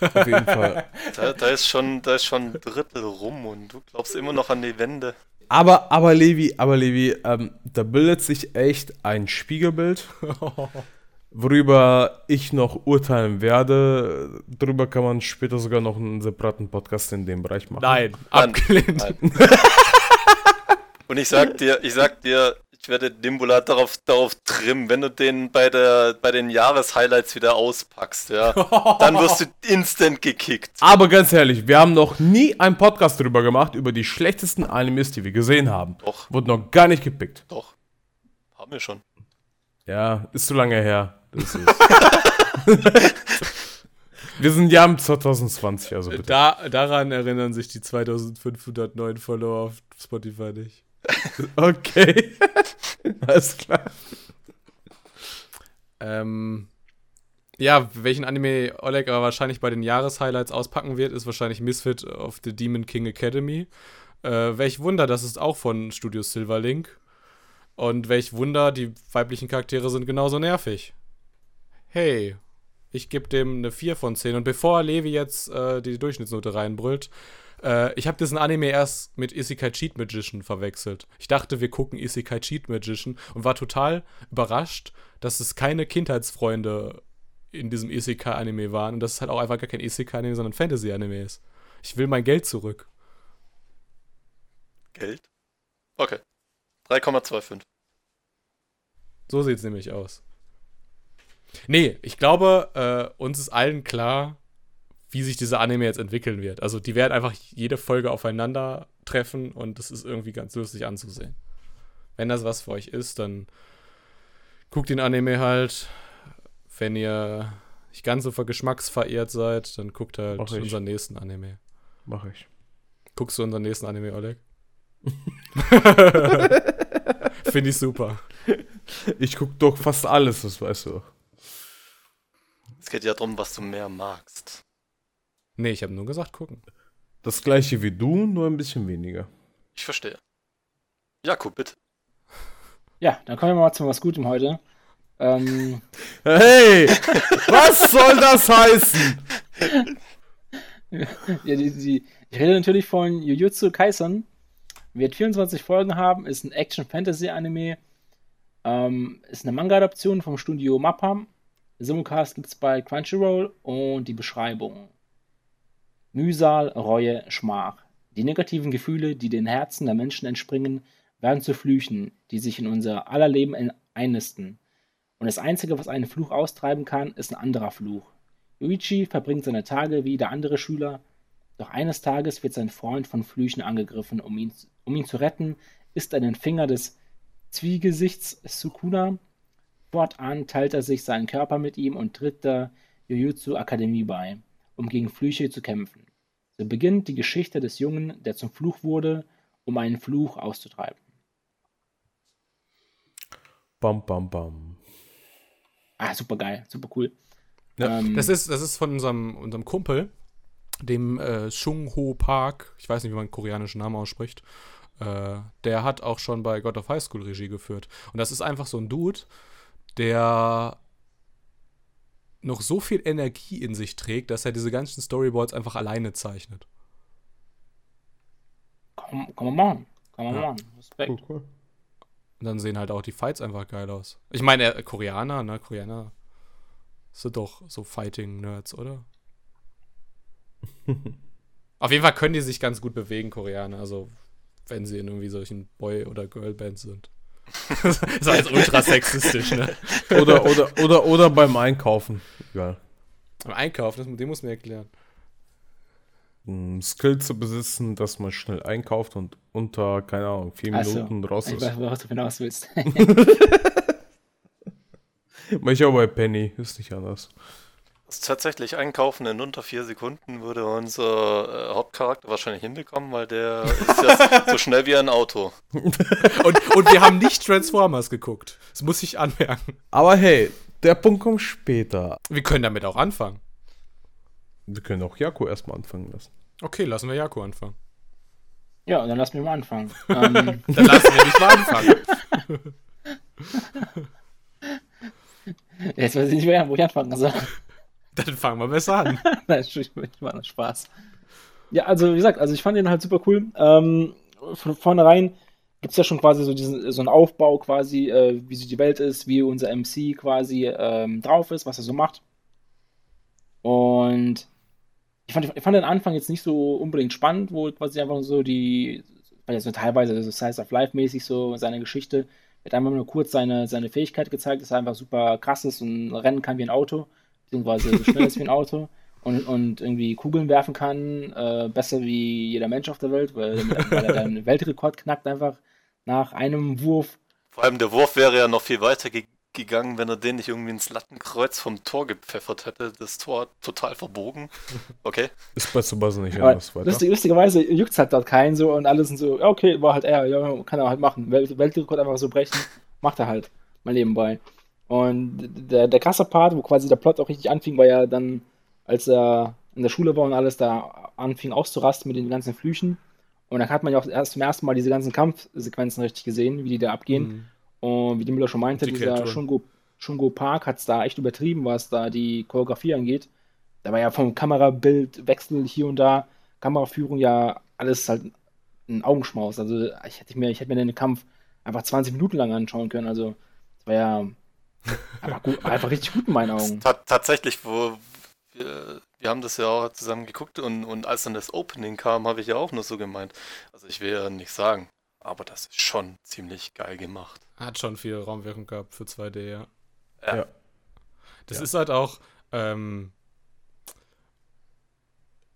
Auf jeden Fall. Da, da, ist schon, da ist schon ein Drittel rum und du glaubst immer noch an die Wände. Aber, aber Levi, aber Levi, ähm, da bildet sich echt ein Spiegelbild. <laughs> worüber ich noch urteilen werde. Darüber kann man später sogar noch einen separaten Podcast in dem Bereich machen. Nein, abgelehnt. <laughs> Und ich sag dir, ich sag dir, ich werde Dimbula darauf, darauf trimmen, wenn du den bei, der, bei den Jahreshighlights wieder auspackst, ja, dann wirst du <laughs> instant gekickt. Aber ganz ehrlich, wir haben noch nie einen Podcast darüber gemacht, über die schlechtesten Animes, die wir gesehen haben. Doch. Wurde noch gar nicht gepickt. Doch. Haben wir schon. Ja, ist zu lange her. <laughs> Wir sind ja im 2020, also bitte. Da, daran erinnern sich die 2500 neuen Follower auf Spotify nicht. <laughs> Okay. <laughs> Alles klar. Ähm, ja, welchen Anime Oleg aber wahrscheinlich bei den Jahreshighlights auspacken wird, ist wahrscheinlich Misfit of the Demon King Academy. Äh, welch Wunder, das ist auch von Studio Silverlink. Und welch Wunder, die weiblichen Charaktere sind genauso nervig. Hey, Ich gebe dem eine 4 von 10. Und bevor Levi jetzt äh, die Durchschnittsnote reinbrüllt, äh, ich habe diesen Anime erst mit Isekai Cheat Magician verwechselt. Ich dachte, wir gucken Isekai Cheat Magician und war total überrascht, dass es keine Kindheitsfreunde in diesem Isekai-Anime waren und dass es halt auch einfach gar kein Isekai-Anime, sondern Fantasy-Anime ist. Ich will mein Geld zurück. Geld? Okay. 3,25. So sieht es nämlich aus. Nee, ich glaube, äh, uns ist allen klar, wie sich dieser Anime jetzt entwickeln wird. Also die werden einfach jede Folge aufeinander treffen und das ist irgendwie ganz lustig anzusehen. Wenn das was für euch ist, dann guckt den Anime halt. Wenn ihr nicht ganz so geschmacksverehrt seid, dann guckt halt Mach ich. unseren nächsten Anime. Mach ich. Guckst du unseren nächsten Anime, Oleg? <laughs> Finde ich super. Ich guck doch fast alles, das weißt du. Es geht ja darum, was du mehr magst. Nee, ich habe nur gesagt, gucken. Das gleiche wie du, nur ein bisschen weniger. Ich verstehe. Jakub, bitte. Ja, dann kommen wir mal zu was Gutem heute. Ähm, Hey! was soll das heißen? <laughs> ja, die, die, ich rede natürlich von Jujutsu Kaisen. Wird 24 Folgen haben, ist ein Action-Fantasy-Anime. Ähm, ist eine Manga-Adaption vom Studio Mappa. Simulcast gibt es bei Crunchyroll und die Beschreibung. Mühsal, Reue, Schmach. Die negativen Gefühle, die den Herzen der Menschen entspringen, werden zu Flüchen, die sich in unser aller Leben ein- einnisten. Und das Einzige, was einen Fluch austreiben kann, ist ein anderer Fluch. Yuichi verbringt seine Tage wie der andere Schüler, doch eines Tages wird sein Freund von Flüchen angegriffen. Um ihn, um ihn zu retten, ist er den Finger des Zwiegesichts Sukuna. Fortan teilt er sich seinen Körper mit ihm und tritt der Jujutsu Akademie bei, um gegen Flüche zu kämpfen. So beginnt die Geschichte des Jungen, der zum Fluch wurde, um einen Fluch auszutreiben. Bam, bam, bam. Ah, super geil, super cool. Ja, ähm, Das ist, das ist von unserem, unserem Kumpel, dem äh, Chung Ho Park. Ich weiß nicht, wie man koreanischen Namen ausspricht. Äh, der hat auch schon bei God of High School Regie geführt. Und das ist einfach so ein Dude, der noch so viel Energie in sich trägt, dass er diese ganzen Storyboards einfach alleine zeichnet. Come, come on, come Ja. on, Respekt. Cool, cool. Und dann sehen halt auch die Fights einfach geil aus. Ich meine, er, Koreaner, ne? Koreaner sind doch so Fighting-Nerds, oder? <laughs> Auf jeden Fall können die sich ganz gut bewegen, Koreaner. Also, wenn sie in irgendwie solchen Boy- oder Girl-Bands sind. Das war jetzt ultra sexistisch, ne? Oder, oder, oder, oder beim Einkaufen. Egal. Am Einkauf, das, den muss man erklären. Ein Skill zu besitzen, dass man schnell einkauft und unter, keine Ahnung, vier Ach so. Minuten raus Ich ist. weiß, was du hinaus willst. <laughs> Mach ich auch bei Penny, ist nicht anders. Tatsächlich einkaufen in unter vier Sekunden würde unser äh, Hauptcharakter wahrscheinlich hinbekommen, weil der ist ja <laughs> so schnell wie ein Auto. <laughs> Und, und wir haben nicht Transformers geguckt. Das muss ich anmerken. Aber hey, der Punkt kommt später. Wir können damit auch anfangen. Wir können auch Jaco erstmal anfangen lassen. Okay, lassen wir Jako anfangen. ja, dann lass mich mal anfangen. <laughs> ähm, Dann lassen wir dich mal anfangen. jetzt weiß ich nicht mehr, wo ich anfangen soll. <laughs> Dann fangen wir besser an. <laughs> Nein, ich war nur Spaß. Ja, also wie gesagt, also ich fand den halt super cool. Ähm, von vornherein gibt es ja schon quasi so diesen so einen Aufbau quasi, äh, wie so die Welt ist, wie unser MC quasi ähm, drauf ist, was er so macht. Und ich fand, ich fand den Anfang jetzt nicht so unbedingt spannend, wo quasi einfach so die, weil so teilweise so Size of Life mäßig so seine Geschichte, wird einfach nur kurz seine, seine Fähigkeit gezeigt, dass er einfach super krass ist und rennen kann wie ein Auto, beziehungsweise so schnell ist wie ein Auto <laughs> und, und irgendwie Kugeln werfen kann, äh, besser wie jeder Mensch auf der Welt, weil, weil er dann den Weltrekord knackt einfach nach einem Wurf. Vor allem der Wurf wäre ja noch viel weiter ge gegangen, wenn er den nicht irgendwie ins Lattenkreuz vom Tor gepfeffert hätte. Das Tor total verbogen. <laughs> Okay. Ist bei Tsubasa nicht Aber anders weiter. lustig, lustigerweise juckt es halt dort keinen so und alle sind so, ja, okay, war halt er, ja, kann er halt machen. Welt Weltrekord einfach so brechen, macht er halt mal nebenbei. Und der, der krasse Part, wo quasi der Plot auch richtig anfing, war ja dann, als er in der Schule war und alles da anfing auszurasten mit den ganzen Flüchen. Und dann hat man ja auch erst zum ersten Mal diese ganzen Kampfsequenzen richtig gesehen, wie die da abgehen. Mhm. Und wie die Müller schon meinte, Die dieser. Shungo, Shungo Park hat es da echt übertrieben, was da die Choreografie angeht. Da war ja vom Kamerabild, hier und da, Kameraführung ja alles halt ein Augenschmaus. Also ich hätte mir, ich hätte mir den Kampf einfach 20 Minuten lang anschauen können. Also das war ja einfach, gut, einfach richtig gut in meinen Augen. tatsächlich, wo wir, wir, haben das ja auch zusammen geguckt und, und als dann das Opening kam, habe ich ja auch nur so gemeint. Also ich will ja nicht sagen, aber das ist schon ziemlich geil gemacht. Hat schon viel Raumwirkung gehabt für 2D, ja. Ja. ja. Das ja. ist halt auch, ähm,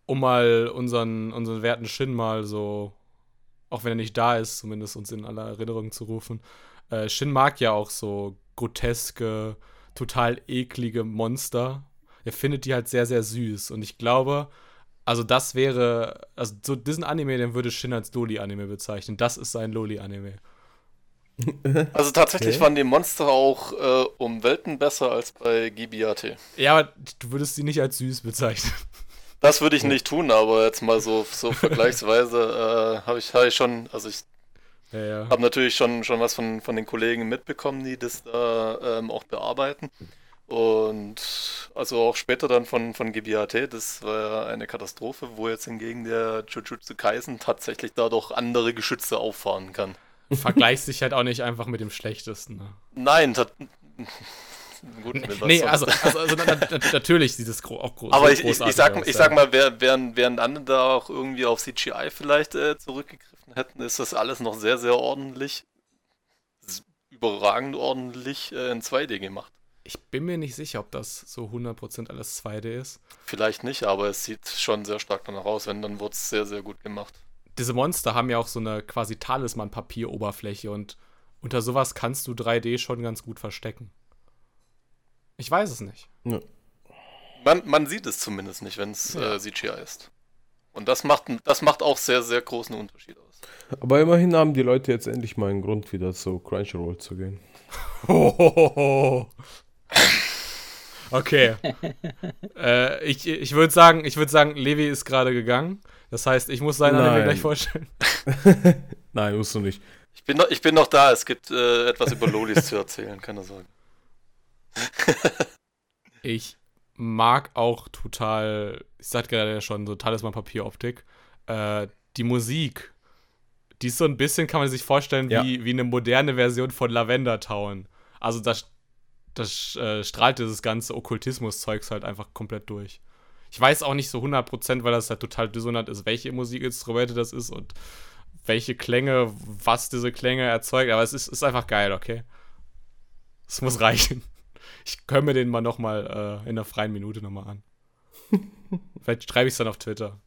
um mal unseren, unseren werten Shin mal so, auch wenn er nicht da ist, zumindest uns in aller Erinnerung zu rufen. Äh, Shin mag ja auch so groteske, total eklige Monster. Er findet die halt sehr, sehr süß. Und ich glaube, also das wäre, also so diesen Anime, den würde Shin als Loli-Anime bezeichnen. Das ist sein Loli-Anime. <laughs> Also tatsächlich okay. waren die Monster auch äh, um Welten besser als bei GBAT. Ja, aber du würdest sie nicht als süß bezeichnen. Das würde ich nicht tun, aber jetzt mal so, so <laughs> vergleichsweise äh, habe ich, hab ich schon, also ich ja, ja. habe natürlich schon, schon was von, von den Kollegen mitbekommen, die das da ähm, auch bearbeiten. Und also auch später dann von, von GBAT, das war ja eine Katastrophe, wo jetzt hingegen der Jujutsu Kaisen tatsächlich da doch andere Geschütze auffahren kann. Vergleichst dich halt auch nicht einfach mit dem Schlechtesten. Ne? Nein, <laughs> Gut, nee, also, also, also na, na, natürlich sieht es gro auch groß Aber ich, ich, ich, sag, aus, ich sag mal, während, während andere da auch irgendwie auf CGI vielleicht äh, zurückgegriffen hätten, ist das alles noch sehr, sehr ordentlich, überragend ordentlich äh, in 2D gemacht. Ich bin mir nicht sicher, ob das so 100% alles 2D ist. Vielleicht nicht, aber es sieht schon sehr stark danach aus. Wenn, dann wird es sehr, sehr gut gemacht. Diese Monster haben ja auch so eine quasi Talisman-Papieroberfläche und unter sowas kannst du 3D schon ganz gut verstecken. Ich weiß es nicht. Ja. Man, man sieht es zumindest nicht, wenn es ja. äh, CGI ist. Und das macht, das macht auch sehr, sehr großen Unterschied aus. Aber immerhin haben die Leute jetzt endlich mal einen Grund, wieder zu Crunchyroll zu gehen. <laughs> okay. äh, ich ich würde sagen, ich sagen, Levi ist gerade gegangen. Das heißt, ich muss seinen Anime gleich vorstellen. <laughs> <laughs> Nein, musst du nicht. Ich bin noch, ich bin noch da. Es gibt äh, etwas über Lolis zu erzählen, keine Sorge. ich mag auch total, ich sagte gerade ja schon, so Talisman Papieroptik. Äh, die Musik, die ist so ein bisschen, kann man sich vorstellen, ja. wie, wie eine moderne Version von Lavender Town. Also das, das äh, strahlt dieses ganze Okkultismus-Zeugs halt einfach komplett durch. Ich weiß auch nicht so 100%, weil das halt total dissonant ist, welche Musikinstrumente das ist und welche Klänge, was diese Klänge erzeugt. Aber es ist, ist einfach geil, okay? Es muss reichen. Ich höre mir den mal nochmal äh, in der freien Minute nochmal an. <laughs> Vielleicht schreibe ich es dann auf Twitter.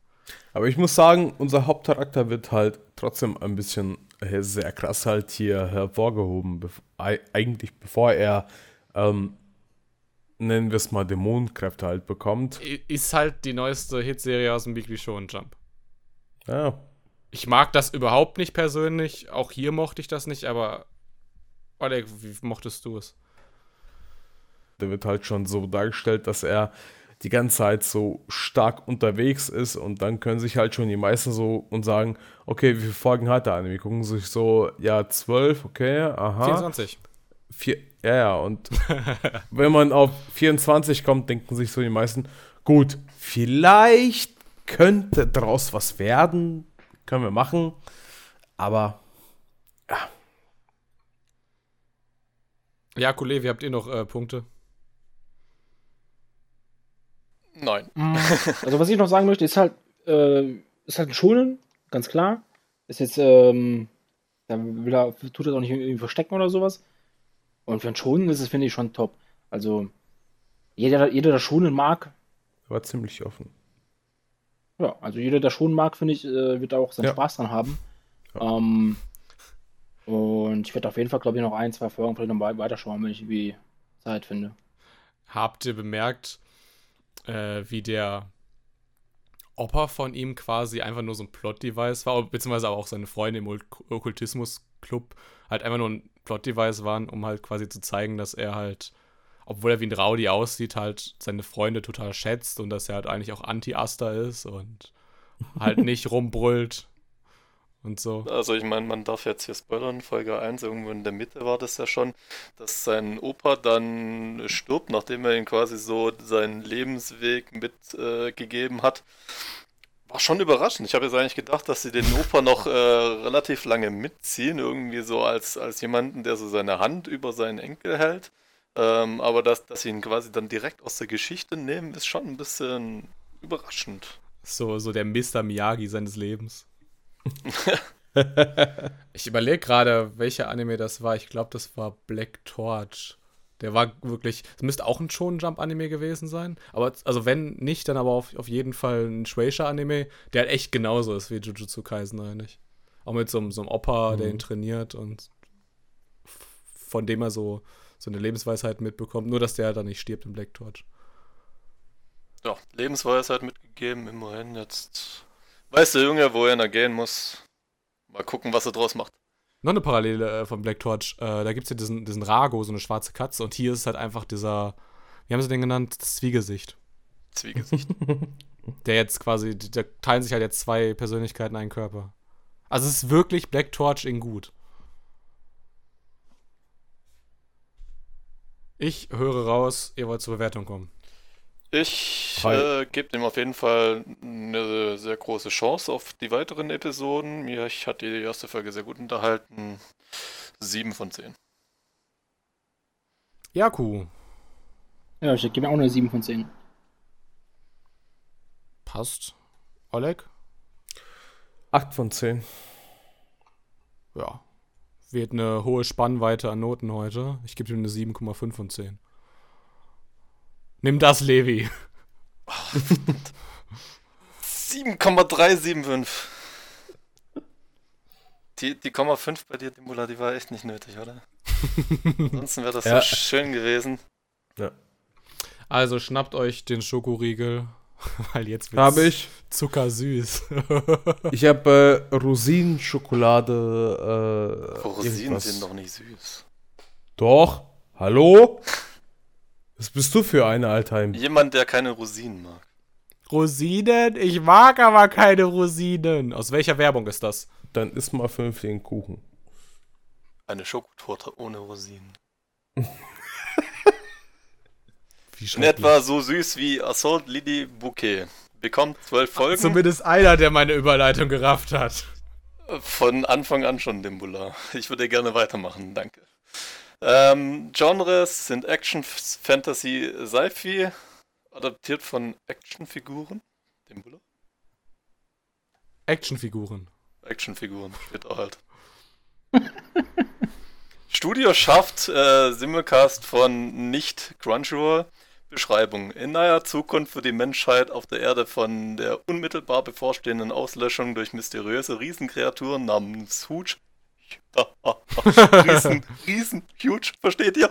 Aber ich muss sagen, unser Hauptcharakter wird halt trotzdem ein bisschen äh, sehr krass halt hier hervorgehoben. Be eigentlich bevor er, ähm, nennen wir es mal, Dämonenkräfte halt bekommt. Ist halt die neueste Hitserie aus dem Weekly Show und Jump. Ja. Ich mag das überhaupt nicht persönlich. Auch hier mochte ich das nicht, aber Oleg, wie mochtest du es? Der wird halt schon so dargestellt, dass er die ganze Zeit so stark unterwegs ist und dann können sich halt schon die meisten so und sagen, okay, wie viele Folgen hat der Anime? Wir gucken sich so, ja, zwölf, okay, aha. 24. Vier, ja, ja, und <laughs> wenn man auf 24 kommt, denken sich so die meisten, gut, vielleicht könnte daraus was werden, können wir machen, aber ja. Ja, Kollege, wie habt ihr noch äh, Punkte? Nein. Mm. Also was ich noch sagen möchte, ist halt, äh, ist halt ein Schonen, ganz klar. Ist jetzt, ähm, da will er, tut er auch nicht irgendwie verstecken oder sowas. Und für ein Schonen ist es, finde ich, schon top. Also, jeder, jeder der Schonen mag. War ziemlich offen. Ja, also jeder, der Schonen mag, finde ich, äh, wird da auch seinen ja. Spaß dran haben. Ja. Ähm, und ich werde auf jeden Fall, glaube ich, noch ein, zwei Folgen vielleicht noch weiterschauen, wenn ich irgendwie Zeit finde. Habt ihr bemerkt, äh, wie der Opa von ihm quasi einfach nur so ein Plot-Device war, beziehungsweise aber auch seine Freunde im Okkultismus-Club halt einfach nur ein Plot-Device waren, um halt quasi zu zeigen, dass er halt, obwohl er wie ein Rowdy aussieht, halt seine Freunde total schätzt und dass er halt eigentlich auch Anti-Aster ist und halt <laughs> nicht rumbrüllt. Und so. Also ich meine, man darf jetzt hier spoilern, Folge 1, irgendwo in der Mitte war das ja schon, dass sein Opa dann stirbt, nachdem er ihm quasi so seinen Lebensweg mitgegeben äh, hat. War schon überraschend. Ich habe jetzt eigentlich gedacht, dass sie den Opa noch äh, relativ lange mitziehen, irgendwie so als, als jemanden, der so seine Hand über seinen Enkel hält. Ähm, aber dass, dass sie ihn quasi dann direkt aus der Geschichte nehmen, ist schon ein bisschen überraschend. So, so der Mr. Miyagi seines Lebens. <laughs> ich überlege gerade, welcher Anime das war. Ich glaube, das war Black Torch. Der war wirklich, es müsste auch ein Shonen Jump Anime gewesen sein. Aber, also wenn nicht, dann aber auf, auf jeden Fall ein Shueisha Anime, der halt echt genauso ist wie Jujutsu Kaisen eigentlich. Auch mit so, so einem Opa, mhm. der ihn trainiert und von dem er so, so eine Lebensweisheit mitbekommt. Nur, dass der dann nicht stirbt im Black Torch. Ja, Lebensweisheit mitgegeben, immerhin jetzt. Weiß der Junge, wo er noch gehen muss. Mal gucken, was er draus macht. Noch eine Parallele äh, von Black Torch. Äh, da gibt es ja diesen, diesen Rago, so eine schwarze Katze. Und hier ist halt einfach dieser, wie haben sie den genannt? Das Zwiegesicht. Zwiegesicht. <laughs> der jetzt quasi, da teilen sich halt jetzt zwei Persönlichkeiten einen Körper. Also es ist wirklich Black Torch in gut. Ich höre raus, ihr wollt zur Bewertung kommen. Ich äh, gebe dem auf jeden Fall eine sehr große Chance auf die weiteren Episoden. Mir ich hat die erste Folge sehr gut unterhalten. 7 von 10. Jaku. Ja, ich gebe mir auch eine 7 von 10. Passt. Oleg? 8 von 10. Ja. Wird eine hohe Spannweite an Noten heute. Ich gebe ihm eine 7,5 von 10. Nimm das, Levi. 7,375. Die, die Komma 5 bei dir, Dimula, die war echt nicht nötig, oder? Ansonsten wäre das ja. so schön gewesen. Ja. Also schnappt euch den Schokoriegel, <laughs> weil jetzt wird Habe ich. zuckersüß. ich habe äh, Rosinen-Schokolade. Äh, Rosinen sind doch nicht süß. Doch. Hallo? Was bist du für eine, Altheim? Jemand, der keine Rosinen mag. Rosinen? Ich mag aber keine Rosinen. Aus welcher Werbung ist das? Dann isst mal fünf den Kuchen. Eine Schokotorte ohne Rosinen. <laughs> wie In etwa so süß wie Assault Lily Bouquet. Bekommt zwölf Folgen. Zumindest einer, der meine Überleitung gerafft hat. Von Anfang an schon, Dimbula. Ich würde gerne weitermachen, danke. Ähm, Genres sind Action, Fantasy, Sci-Fi, adaptiert von Actionfiguren. Dem Buller? Actionfiguren. Actionfiguren, steht auch halt. <laughs> Studio schafft äh, Simulcast von nicht Crunchyroll. Beschreibung. In naher Zukunft wird die Menschheit auf der Erde von der unmittelbar bevorstehenden Auslöschung durch mysteriöse Riesenkreaturen namens Hooch <laughs> riesen, riesen, huge, versteht ihr?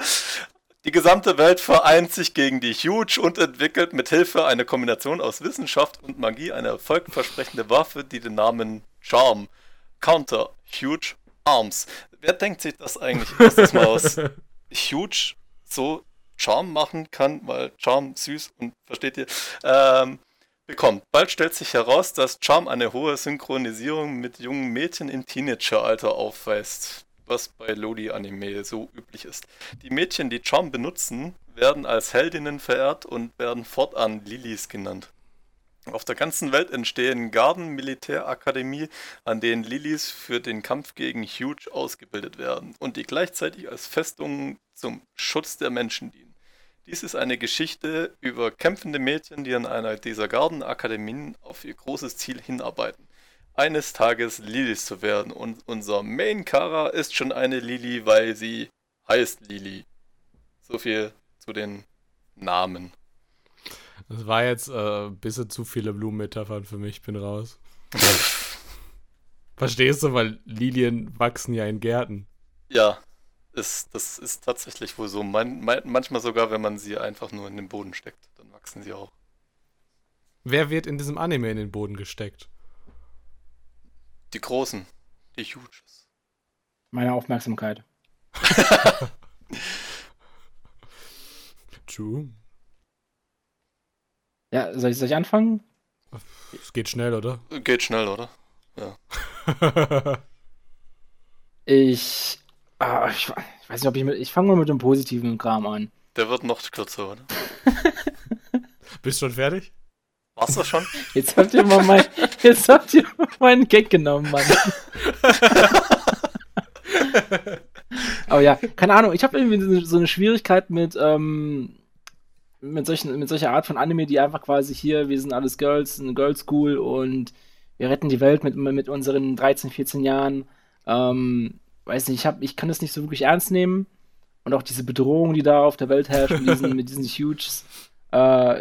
Die gesamte Welt vereint sich gegen die Huge und entwickelt mit Hilfe eine Kombination aus Wissenschaft und Magie eine erfolgversprechende Waffe, die den Namen Charm, Counter, Huge Arms. Wer denkt sich das eigentlich erstes Mal aus Huge so Charm machen kann, weil Charm süß und versteht ihr? Ähm, bekommt. Bald stellt sich heraus, dass Charm eine hohe Synchronisierung mit jungen Mädchen im Teenageralter aufweist, was bei Lodi-Anime so üblich ist. Die Mädchen, die Charm benutzen, werden als Heldinnen verehrt und werden fortan Lilies genannt. Auf der ganzen Welt entstehen Garden Militärakademie, an denen Lilies für den Kampf gegen Huge ausgebildet werden und die gleichzeitig als Festungen zum Schutz der Menschen dienen. Dies ist eine Geschichte über kämpfende Mädchen, die an einer dieser Gardenakademien auf ihr großes Ziel hinarbeiten. Eines Tages Lilys zu werden und unser Main Kara ist schon eine Lily, weil sie heißt Lily. So viel zu den Namen. Das war jetzt äh, ein bisschen zu viele Blumenmetaphern für mich, bin raus. <laughs> Verstehst du, weil Lilien wachsen ja in Gärten. Ja, ist, das ist tatsächlich wohl so. Man, man, manchmal sogar, wenn man sie einfach nur in den Boden steckt, dann wachsen sie auch. Wer wird in diesem Anime in den Boden gesteckt? Die Großen, die Huges. Meine Aufmerksamkeit. <laughs> True. Ja, soll ich, soll ich anfangen? Es geht schnell, oder? Geht schnell, oder? Ja. <laughs> Ich, ah, ich, ich weiß nicht, ob ich mit. Ich fange mal mit dem positiven Kram an. Der wird noch kürzer, oder? <laughs> Bist schon fertig? Warst du schon? Jetzt habt ihr mal mein, jetzt habt ihr mal meinen Gag genommen, Mann. <laughs> Aber ja, keine Ahnung, ich habe irgendwie so eine Schwierigkeit mit, ähm, mit, solchen, mit solcher Art von Anime, die einfach quasi hier, wir sind alles Girls, eine Girls School und wir retten die Welt mit, mit unseren 13, 14 Jahren. Ähm, weiß nicht, ich, hab, ich kann das nicht so wirklich ernst nehmen. Und auch diese Bedrohung, die da auf der Welt herrscht, mit diesen, <laughs> mit diesen Huges, äh,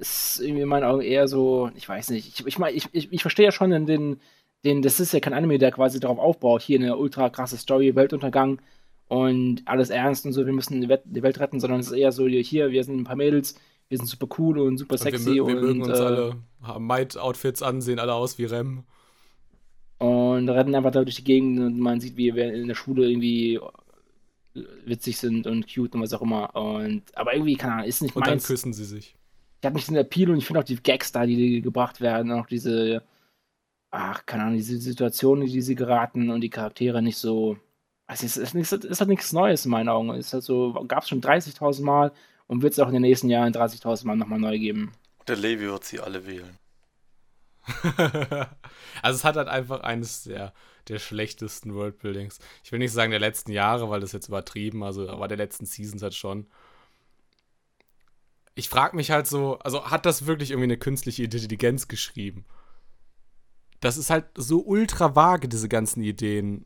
ist irgendwie in meinen Augen eher so, ich weiß nicht. Ich, ich, ich, ich, ich verstehe ja schon den, den, das ist ja kein Anime, der quasi darauf aufbaut, hier eine ultra krasse Story, Weltuntergang und alles ernst und so, wir müssen die Welt, die Welt retten, sondern es ist eher so, hier, wir sind ein paar Mädels, wir sind super cool und super sexy. Und wir, wir und, mögen uns äh, alle, haben Might-Outfits an, sehen alle aus wie Rem. Und rennen einfach da durch die Gegend und man sieht, wie wir in der Schule irgendwie witzig sind und cute und was auch immer. Und, aber irgendwie, keine Ahnung, ist nicht Und meins. dann küssen sie sich. Ich habe nicht den Appeal und ich finde auch die Gags da, die, die gebracht werden, auch diese, ach, keine Ahnung, diese Situationen, in die sie geraten und die Charaktere nicht so. Also es ist, ist, ist halt nichts Neues in meinen Augen. Es ist halt so, gab es schon 30.000 Mal und wird es auch in den nächsten Jahren 30.000 Mal nochmal neu geben. Der Levi wird sie alle wählen. <laughs> also es hat halt einfach eines der, der schlechtesten Worldbuildings. Ich will nicht sagen der letzten Jahre, weil das jetzt übertrieben, also aber der letzten Seasons halt schon. Ich frage mich halt so, also hat das wirklich irgendwie eine künstliche Intelligenz geschrieben? Das ist halt so ultra vage, diese ganzen Ideen.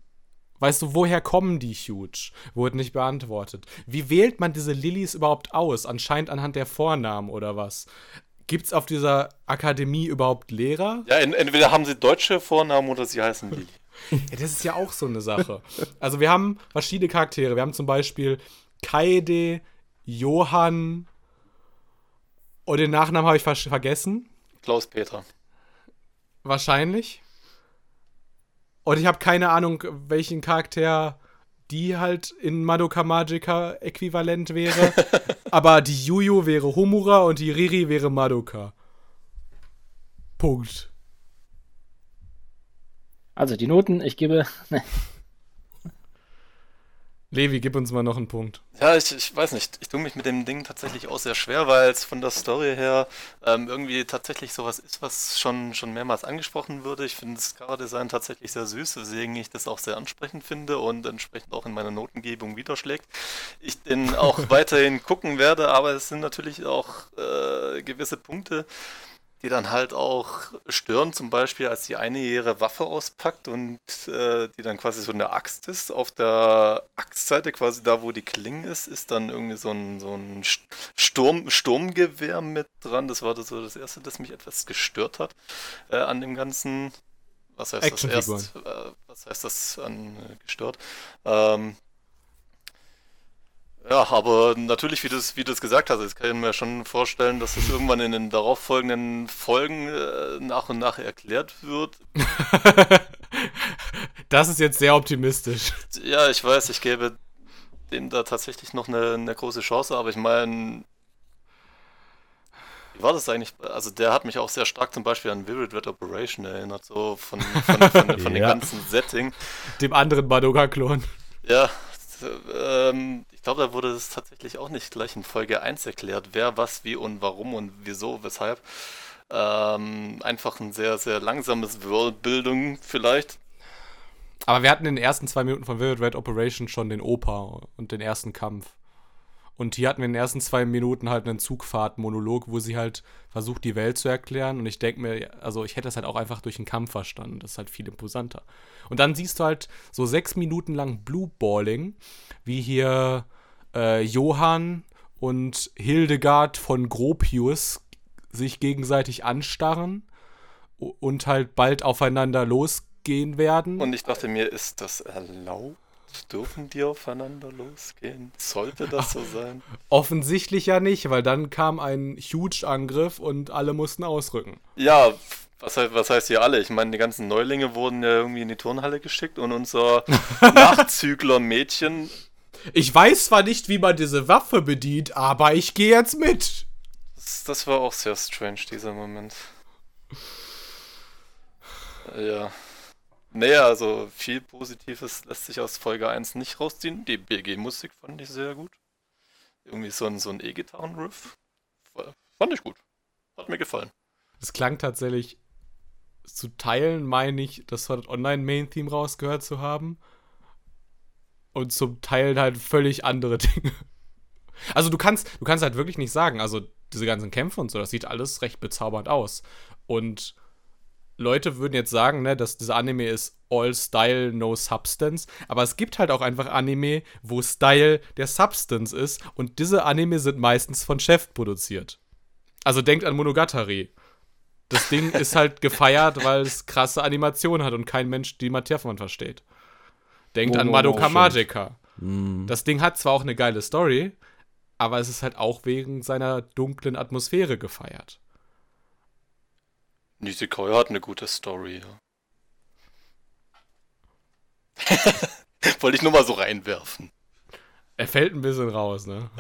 Weißt du, woher kommen die Huge? Wurde nicht beantwortet. Wie wählt man diese Lillys überhaupt aus? Anscheinend anhand der Vornamen oder was? Gibt es auf dieser Akademie überhaupt Lehrer? Ja, en entweder haben sie deutsche Vornamen oder sie heißen Lili. <laughs> Ja, das ist ja auch so eine Sache. Also wir haben verschiedene Charaktere. Wir haben zum Beispiel Kaede, Johann und den Nachnamen habe ich ver vergessen. Klaus Peter. Wahrscheinlich. Und ich habe keine Ahnung, welchen Charakter die halt in Madoka Magica äquivalent wäre. <laughs> Aber die Yuyu wäre Homura und die Riri wäre Madoka. Punkt. Also die Noten, ich gebe. <laughs> Levi, gib uns mal noch einen Punkt. Ja, ich, ich weiß nicht. Ich tue mich mit dem Ding tatsächlich auch sehr schwer, weil es von der Story her ähm, irgendwie tatsächlich sowas ist, was schon, schon mehrmals angesprochen wurde. Ich finde das Coverdesign tatsächlich sehr süß, weswegen ich das auch sehr ansprechend finde und entsprechend auch in meiner Notengebung widerschlägt. Ich den auch <laughs> weiterhin gucken werde, aber es sind natürlich auch äh, gewisse Punkte, die dann halt auch stören, zum Beispiel als die eine ihre Waffe auspackt und äh, die dann quasi so eine Axt ist. Auf der Axtseite, quasi da, wo die Klinge ist, ist dann irgendwie so ein, so ein Sturm, Sturmgewehr mit dran. Das war das so das Erste, das mich etwas gestört hat äh, an dem ganzen. Was heißt das erst? Äh, was heißt das an gestört? Ähm, ja, aber natürlich, wie du es wie gesagt hast, ich kann mir schon vorstellen, dass es irgendwann in den darauffolgenden Folgen äh, nach und nach erklärt wird. <laughs> das ist jetzt sehr optimistisch. Ja, ich weiß, ich gebe dem da tatsächlich noch eine, eine große Chance, aber ich meine, wie war das eigentlich? Also der hat mich auch sehr stark zum Beispiel an Vivid Red Operation erinnert, so von, von, von, von, <laughs> von ja. dem ganzen Setting. Dem anderen Madoka-Klon. Ja, ähm, ich glaube, da wurde es tatsächlich auch nicht gleich in Folge 1 erklärt, wer, was, wie und warum und wieso, weshalb. Ähm, einfach ein sehr, sehr langsames Worldbildung vielleicht. Aber wir hatten in den ersten zwei Minuten von Vivid Red Operation schon den Opa und den ersten Kampf. Und hier hatten wir in den ersten zwei Minuten halt einen Zugfahrtmonolog, wo sie halt versucht, die Welt zu erklären. Und ich denke mir, also ich hätte das halt auch einfach durch den Kampf verstanden. Das ist halt viel imposanter. Und dann siehst du halt so sechs Minuten lang Blue Balling, wie hier äh, Johann und Hildegard von Gropius sich gegenseitig anstarren und halt bald aufeinander losgehen werden. Und ich dachte mir, ist das erlaubt? Dürfen die aufeinander losgehen? Sollte das so sein? <laughs> Offensichtlich ja nicht, weil dann kam ein Huge-Angriff und alle mussten ausrücken. Ja, was heißt, was heißt hier alle? Ich meine, die ganzen Neulinge wurden ja irgendwie in die Turnhalle geschickt und unser <laughs> Nachzügler-Mädchen ich weiß zwar nicht, wie man diese Waffe bedient, aber ich gehe jetzt mit. Das, das, war auch sehr strange, dieser Moment. Ja. Nee, also viel Positives lässt sich aus Folge 1 nicht rausziehen. Die BG-Musik fand ich sehr gut. Irgendwie so ein, so ein E-Gitarren-Riff. Fand ich gut. Hat mir gefallen. Es klang tatsächlich zu Teilen, meine ich, das Online-Main-Theme rausgehört zu haben. Und zum Teil halt völlig andere <laughs> Dinge. Also du kannst, du kannst halt wirklich nicht sagen, also diese ganzen Kämpfe und so, das sieht alles recht bezaubernd aus. Und Leute würden jetzt sagen, ne, dass dieser Anime ist all Style, no Substance. Aber es gibt halt auch einfach Anime, wo Style der Substance ist. Und diese Anime sind meistens von Chef produziert. Also denkt an Monogatari. Das Ding <laughs> ist halt gefeiert, weil es krasse Animationen hat und kein Mensch die Materie von versteht. Denkt Oh, an Madoka oh, Magica. Hm. Das Ding hat zwar auch eine geile Story, aber es ist halt auch wegen seiner dunklen Atmosphäre gefeiert. Nisekoi hat eine gute Story, ja. <laughs> Wollte ich nur mal so reinwerfen. Er fällt ein bisschen raus, ne?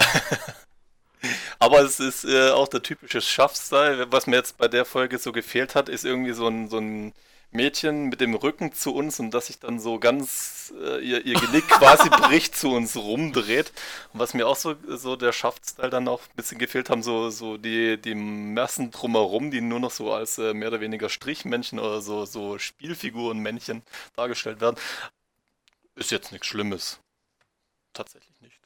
<laughs> Aber es ist äh, auch der typische Schaffstyle. Was mir jetzt bei der Folge so gefehlt hat, ist irgendwie so ein, so ein Mädchen mit dem Rücken zu uns und dass sich dann so ganz äh, ihr, ihr Genick quasi <laughs> bricht zu uns rumdreht. Und was mir auch so, so der Schaffstyle dann auch ein bisschen gefehlt haben, so, so die, die Massen drumherum, die nur noch so als äh, mehr oder weniger Strichmännchen oder so, so Spielfigurenmännchen dargestellt werden. Ist jetzt nichts Schlimmes. Tatsächlich nicht.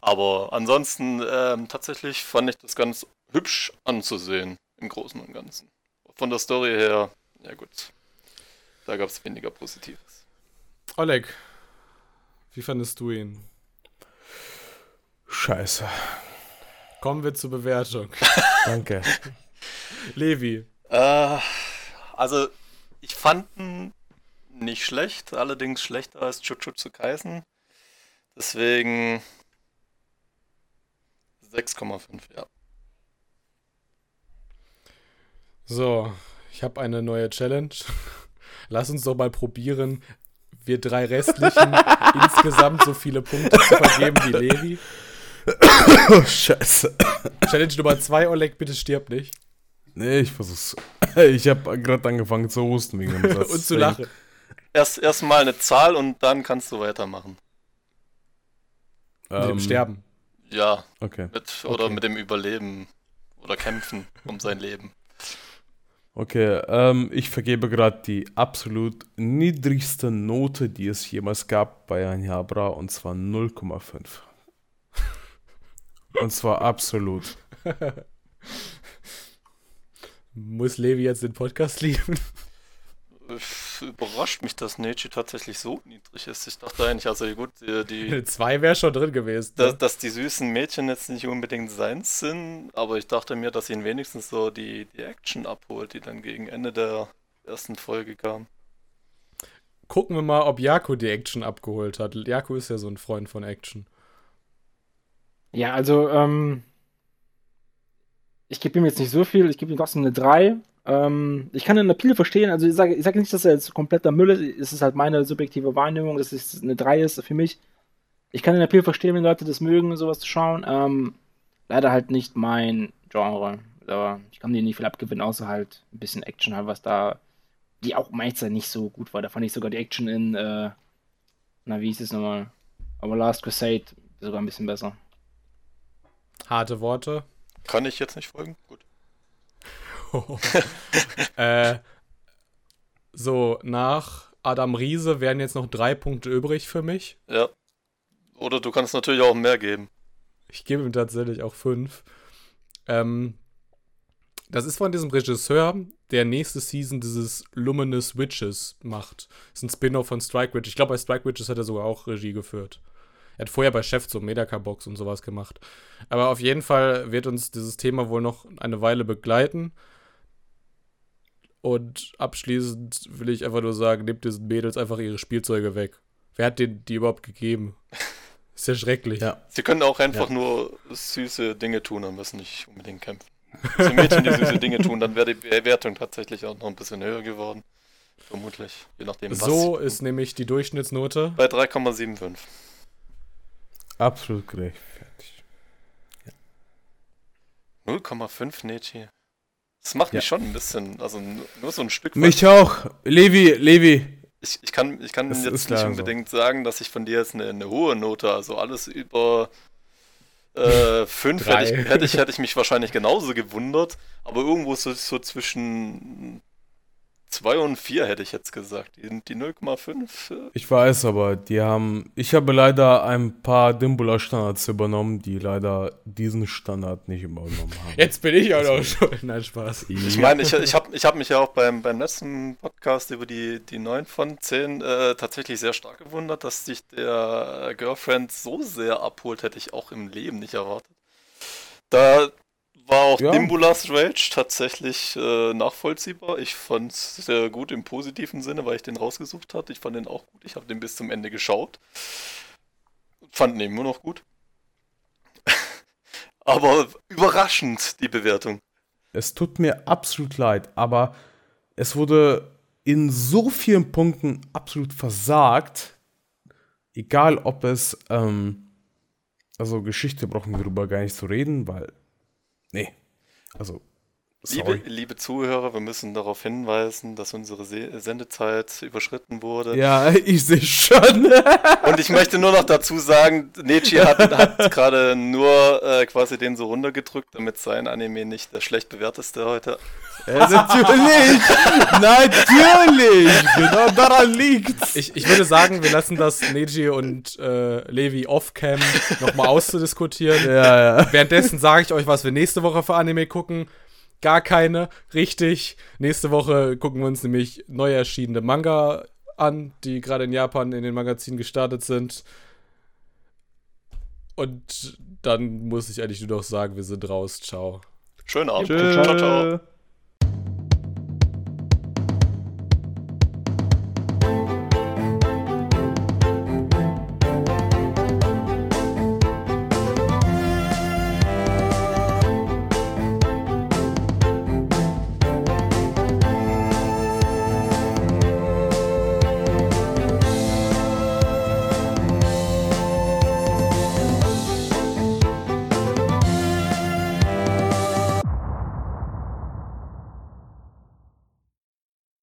Aber ansonsten ähm, tatsächlich fand ich das ganz hübsch anzusehen im Großen und Ganzen. Von der Story her, ja gut, da gab es weniger Positives. Oleg, wie fandest du ihn? Scheiße. Kommen wir zur Bewertung. <laughs> Danke. Levi, Äh, also ich fand ihn nicht schlecht, allerdings schlechter als Jujutsu Kaisen. Deswegen 6,5, ja. so, ich habe eine neue Challenge. Lass uns doch mal probieren, wir drei restlichen <laughs> insgesamt so viele Punkte zu vergeben wie Levi. Oh, Scheiße. Challenge Nummer zwei, Oleg, bitte stirb nicht. Nee, ich versuch's. Ich habe gerade angefangen zu husten wegen dem <laughs> Satz. Und zu lachen. Erst erstmal eine Zahl und dann kannst du weitermachen. Mit dem Ähm, Sterben. Ja, Okay. mit, oder Okay. mit dem Überleben oder kämpfen um sein Leben. Okay, ähm, ich vergebe gerade die absolut niedrigste Note, die es jemals gab bei Anjabra, und zwar 0,5. und zwar absolut. <laughs> Muss Levi jetzt den Podcast lieben? Überrascht mich, dass Neji tatsächlich so niedrig ist. Ich dachte eigentlich, also gut, die, <laughs> zwei wäre schon drin gewesen. dass, Ne? dass die süßen Mädchen jetzt nicht unbedingt seins sind, aber ich dachte mir, dass ihn wenigstens so die, die Action abholt, die dann gegen Ende der ersten Folge kam. Gucken wir mal, ob Jaco die Action abgeholt hat. Jaco ist ja so ein Freund von Action. Ja, also, ähm, ich gebe ihm jetzt nicht so viel, ich gebe ihm trotzdem eine 3. Ähm, ich kann den Appeal verstehen, also ich sage ich sage nicht, dass er jetzt kompletter Müll ist, es ist halt meine subjektive Wahrnehmung, dass es eine 3 ist für mich. Ich kann den Appeal verstehen, wenn Leute das mögen, sowas zu schauen. Ähm, leider halt nicht mein Genre. Aber ich kann dir nicht viel abgewinnen, außer halt ein bisschen Action halt, was da, die auch meistens nicht so gut war. Da fand ich sogar die Action in, äh, na, wie hieß es nochmal? Aber Last Crusade sogar ein bisschen besser. Harte Worte. Kann ich jetzt nicht folgen? Gut. <laughs> äh, so, nach Adam Riese wären jetzt noch drei Punkte übrig für mich. Ja. Oder du kannst natürlich auch mehr geben. Ich gebe ihm tatsächlich auch fünf. Ähm, das ist von diesem Regisseur, der nächste Season dieses Luminous Witches macht. Das ist ein Spin-off von Strike Witch. Ich glaube, bei Strike Witches hat er sogar auch Regie geführt. Er hat vorher bei Chef so Medaka-Box und sowas gemacht. Aber auf jeden Fall wird uns dieses Thema wohl noch eine Weile begleiten. Und abschließend will ich einfach nur sagen, nehmt diesen Mädels einfach ihre Spielzeuge weg. Wer hat denen die überhaupt gegeben? Ist ja schrecklich. Ja. Sie können auch einfach Ja. nur süße Dinge tun und müssen nicht unbedingt kämpfen. So Mädchen, die süße Dinge tun, dann wäre die Bewertung tatsächlich auch noch ein bisschen höher geworden. Vermutlich. Je nachdem, was. So ist nämlich die Durchschnittsnote. Bei 3,75. Absolut gerechtfertigt. 0,5 Nechi. Das macht mich Ja. schon ein bisschen, also nur so ein Stück. Mich auch. Levi, Levi. ich, ich kann, ich kann Das jetzt nicht leider so. unbedingt sagen, dass ich von dir jetzt eine, eine hohe Note, also alles über äh, <laughs> fünf hätte ich, hätte, ich, hätte ich mich wahrscheinlich genauso gewundert, aber irgendwo so, so zwischen 2 und 4 hätte ich jetzt gesagt. Die, die 0,5. äh, Ich weiß, aber die haben. Ich habe leider ein paar Dimbula-Standards übernommen, die leider diesen Standard nicht übernommen haben. <laughs> Jetzt bin ich auch noch schuld. Nein, Spaß. Ich meine, ich, ich habe ich hab mich ja auch beim, beim letzten Podcast über die, die 9 von 10 äh, tatsächlich sehr stark gewundert, dass sich der Girlfriend so sehr abholt, hätte ich auch im Leben nicht erwartet. Da war auch Ja. Dimbulas Rage tatsächlich äh, nachvollziehbar. Ich fand es sehr gut im positiven Sinne, weil ich den rausgesucht hatte. Ich fand den auch gut. Ich habe den bis zum Ende geschaut. Fand den immer noch gut. <laughs> Aber überraschend, die Bewertung. Es tut mir absolut leid, aber es wurde in so vielen Punkten absolut versagt. Egal, ob es, ähm, also Geschichte brauchen wir darüber gar nicht zu reden, weil, nee, also, Liebe, liebe Zuhörer, wir müssen darauf hinweisen, dass unsere Se Sendezeit überschritten wurde. Ja, <laughs> ich sehe schon. <laughs> Und ich möchte nur noch dazu sagen, Nechi hat, hat <laughs> gerade nur äh, quasi den so runtergedrückt, damit sein Anime nicht der schlecht bewerteste heute. Ja, natürlich, natürlich, genau daran liegt's. Ich, ich würde sagen, wir lassen das Neji und äh, Levi off-cam nochmal auszudiskutieren. Ja, ja. Währenddessen sage ich euch, was wir nächste Woche für Anime gucken. Gar keine, richtig. Nächste Woche gucken wir uns nämlich neu erschienene Manga an, die gerade in Japan in den Magazinen gestartet sind. Und dann muss ich eigentlich nur noch sagen, wir sind raus. Ciao. Schönen Abend. Tschö. Ciao, ciao.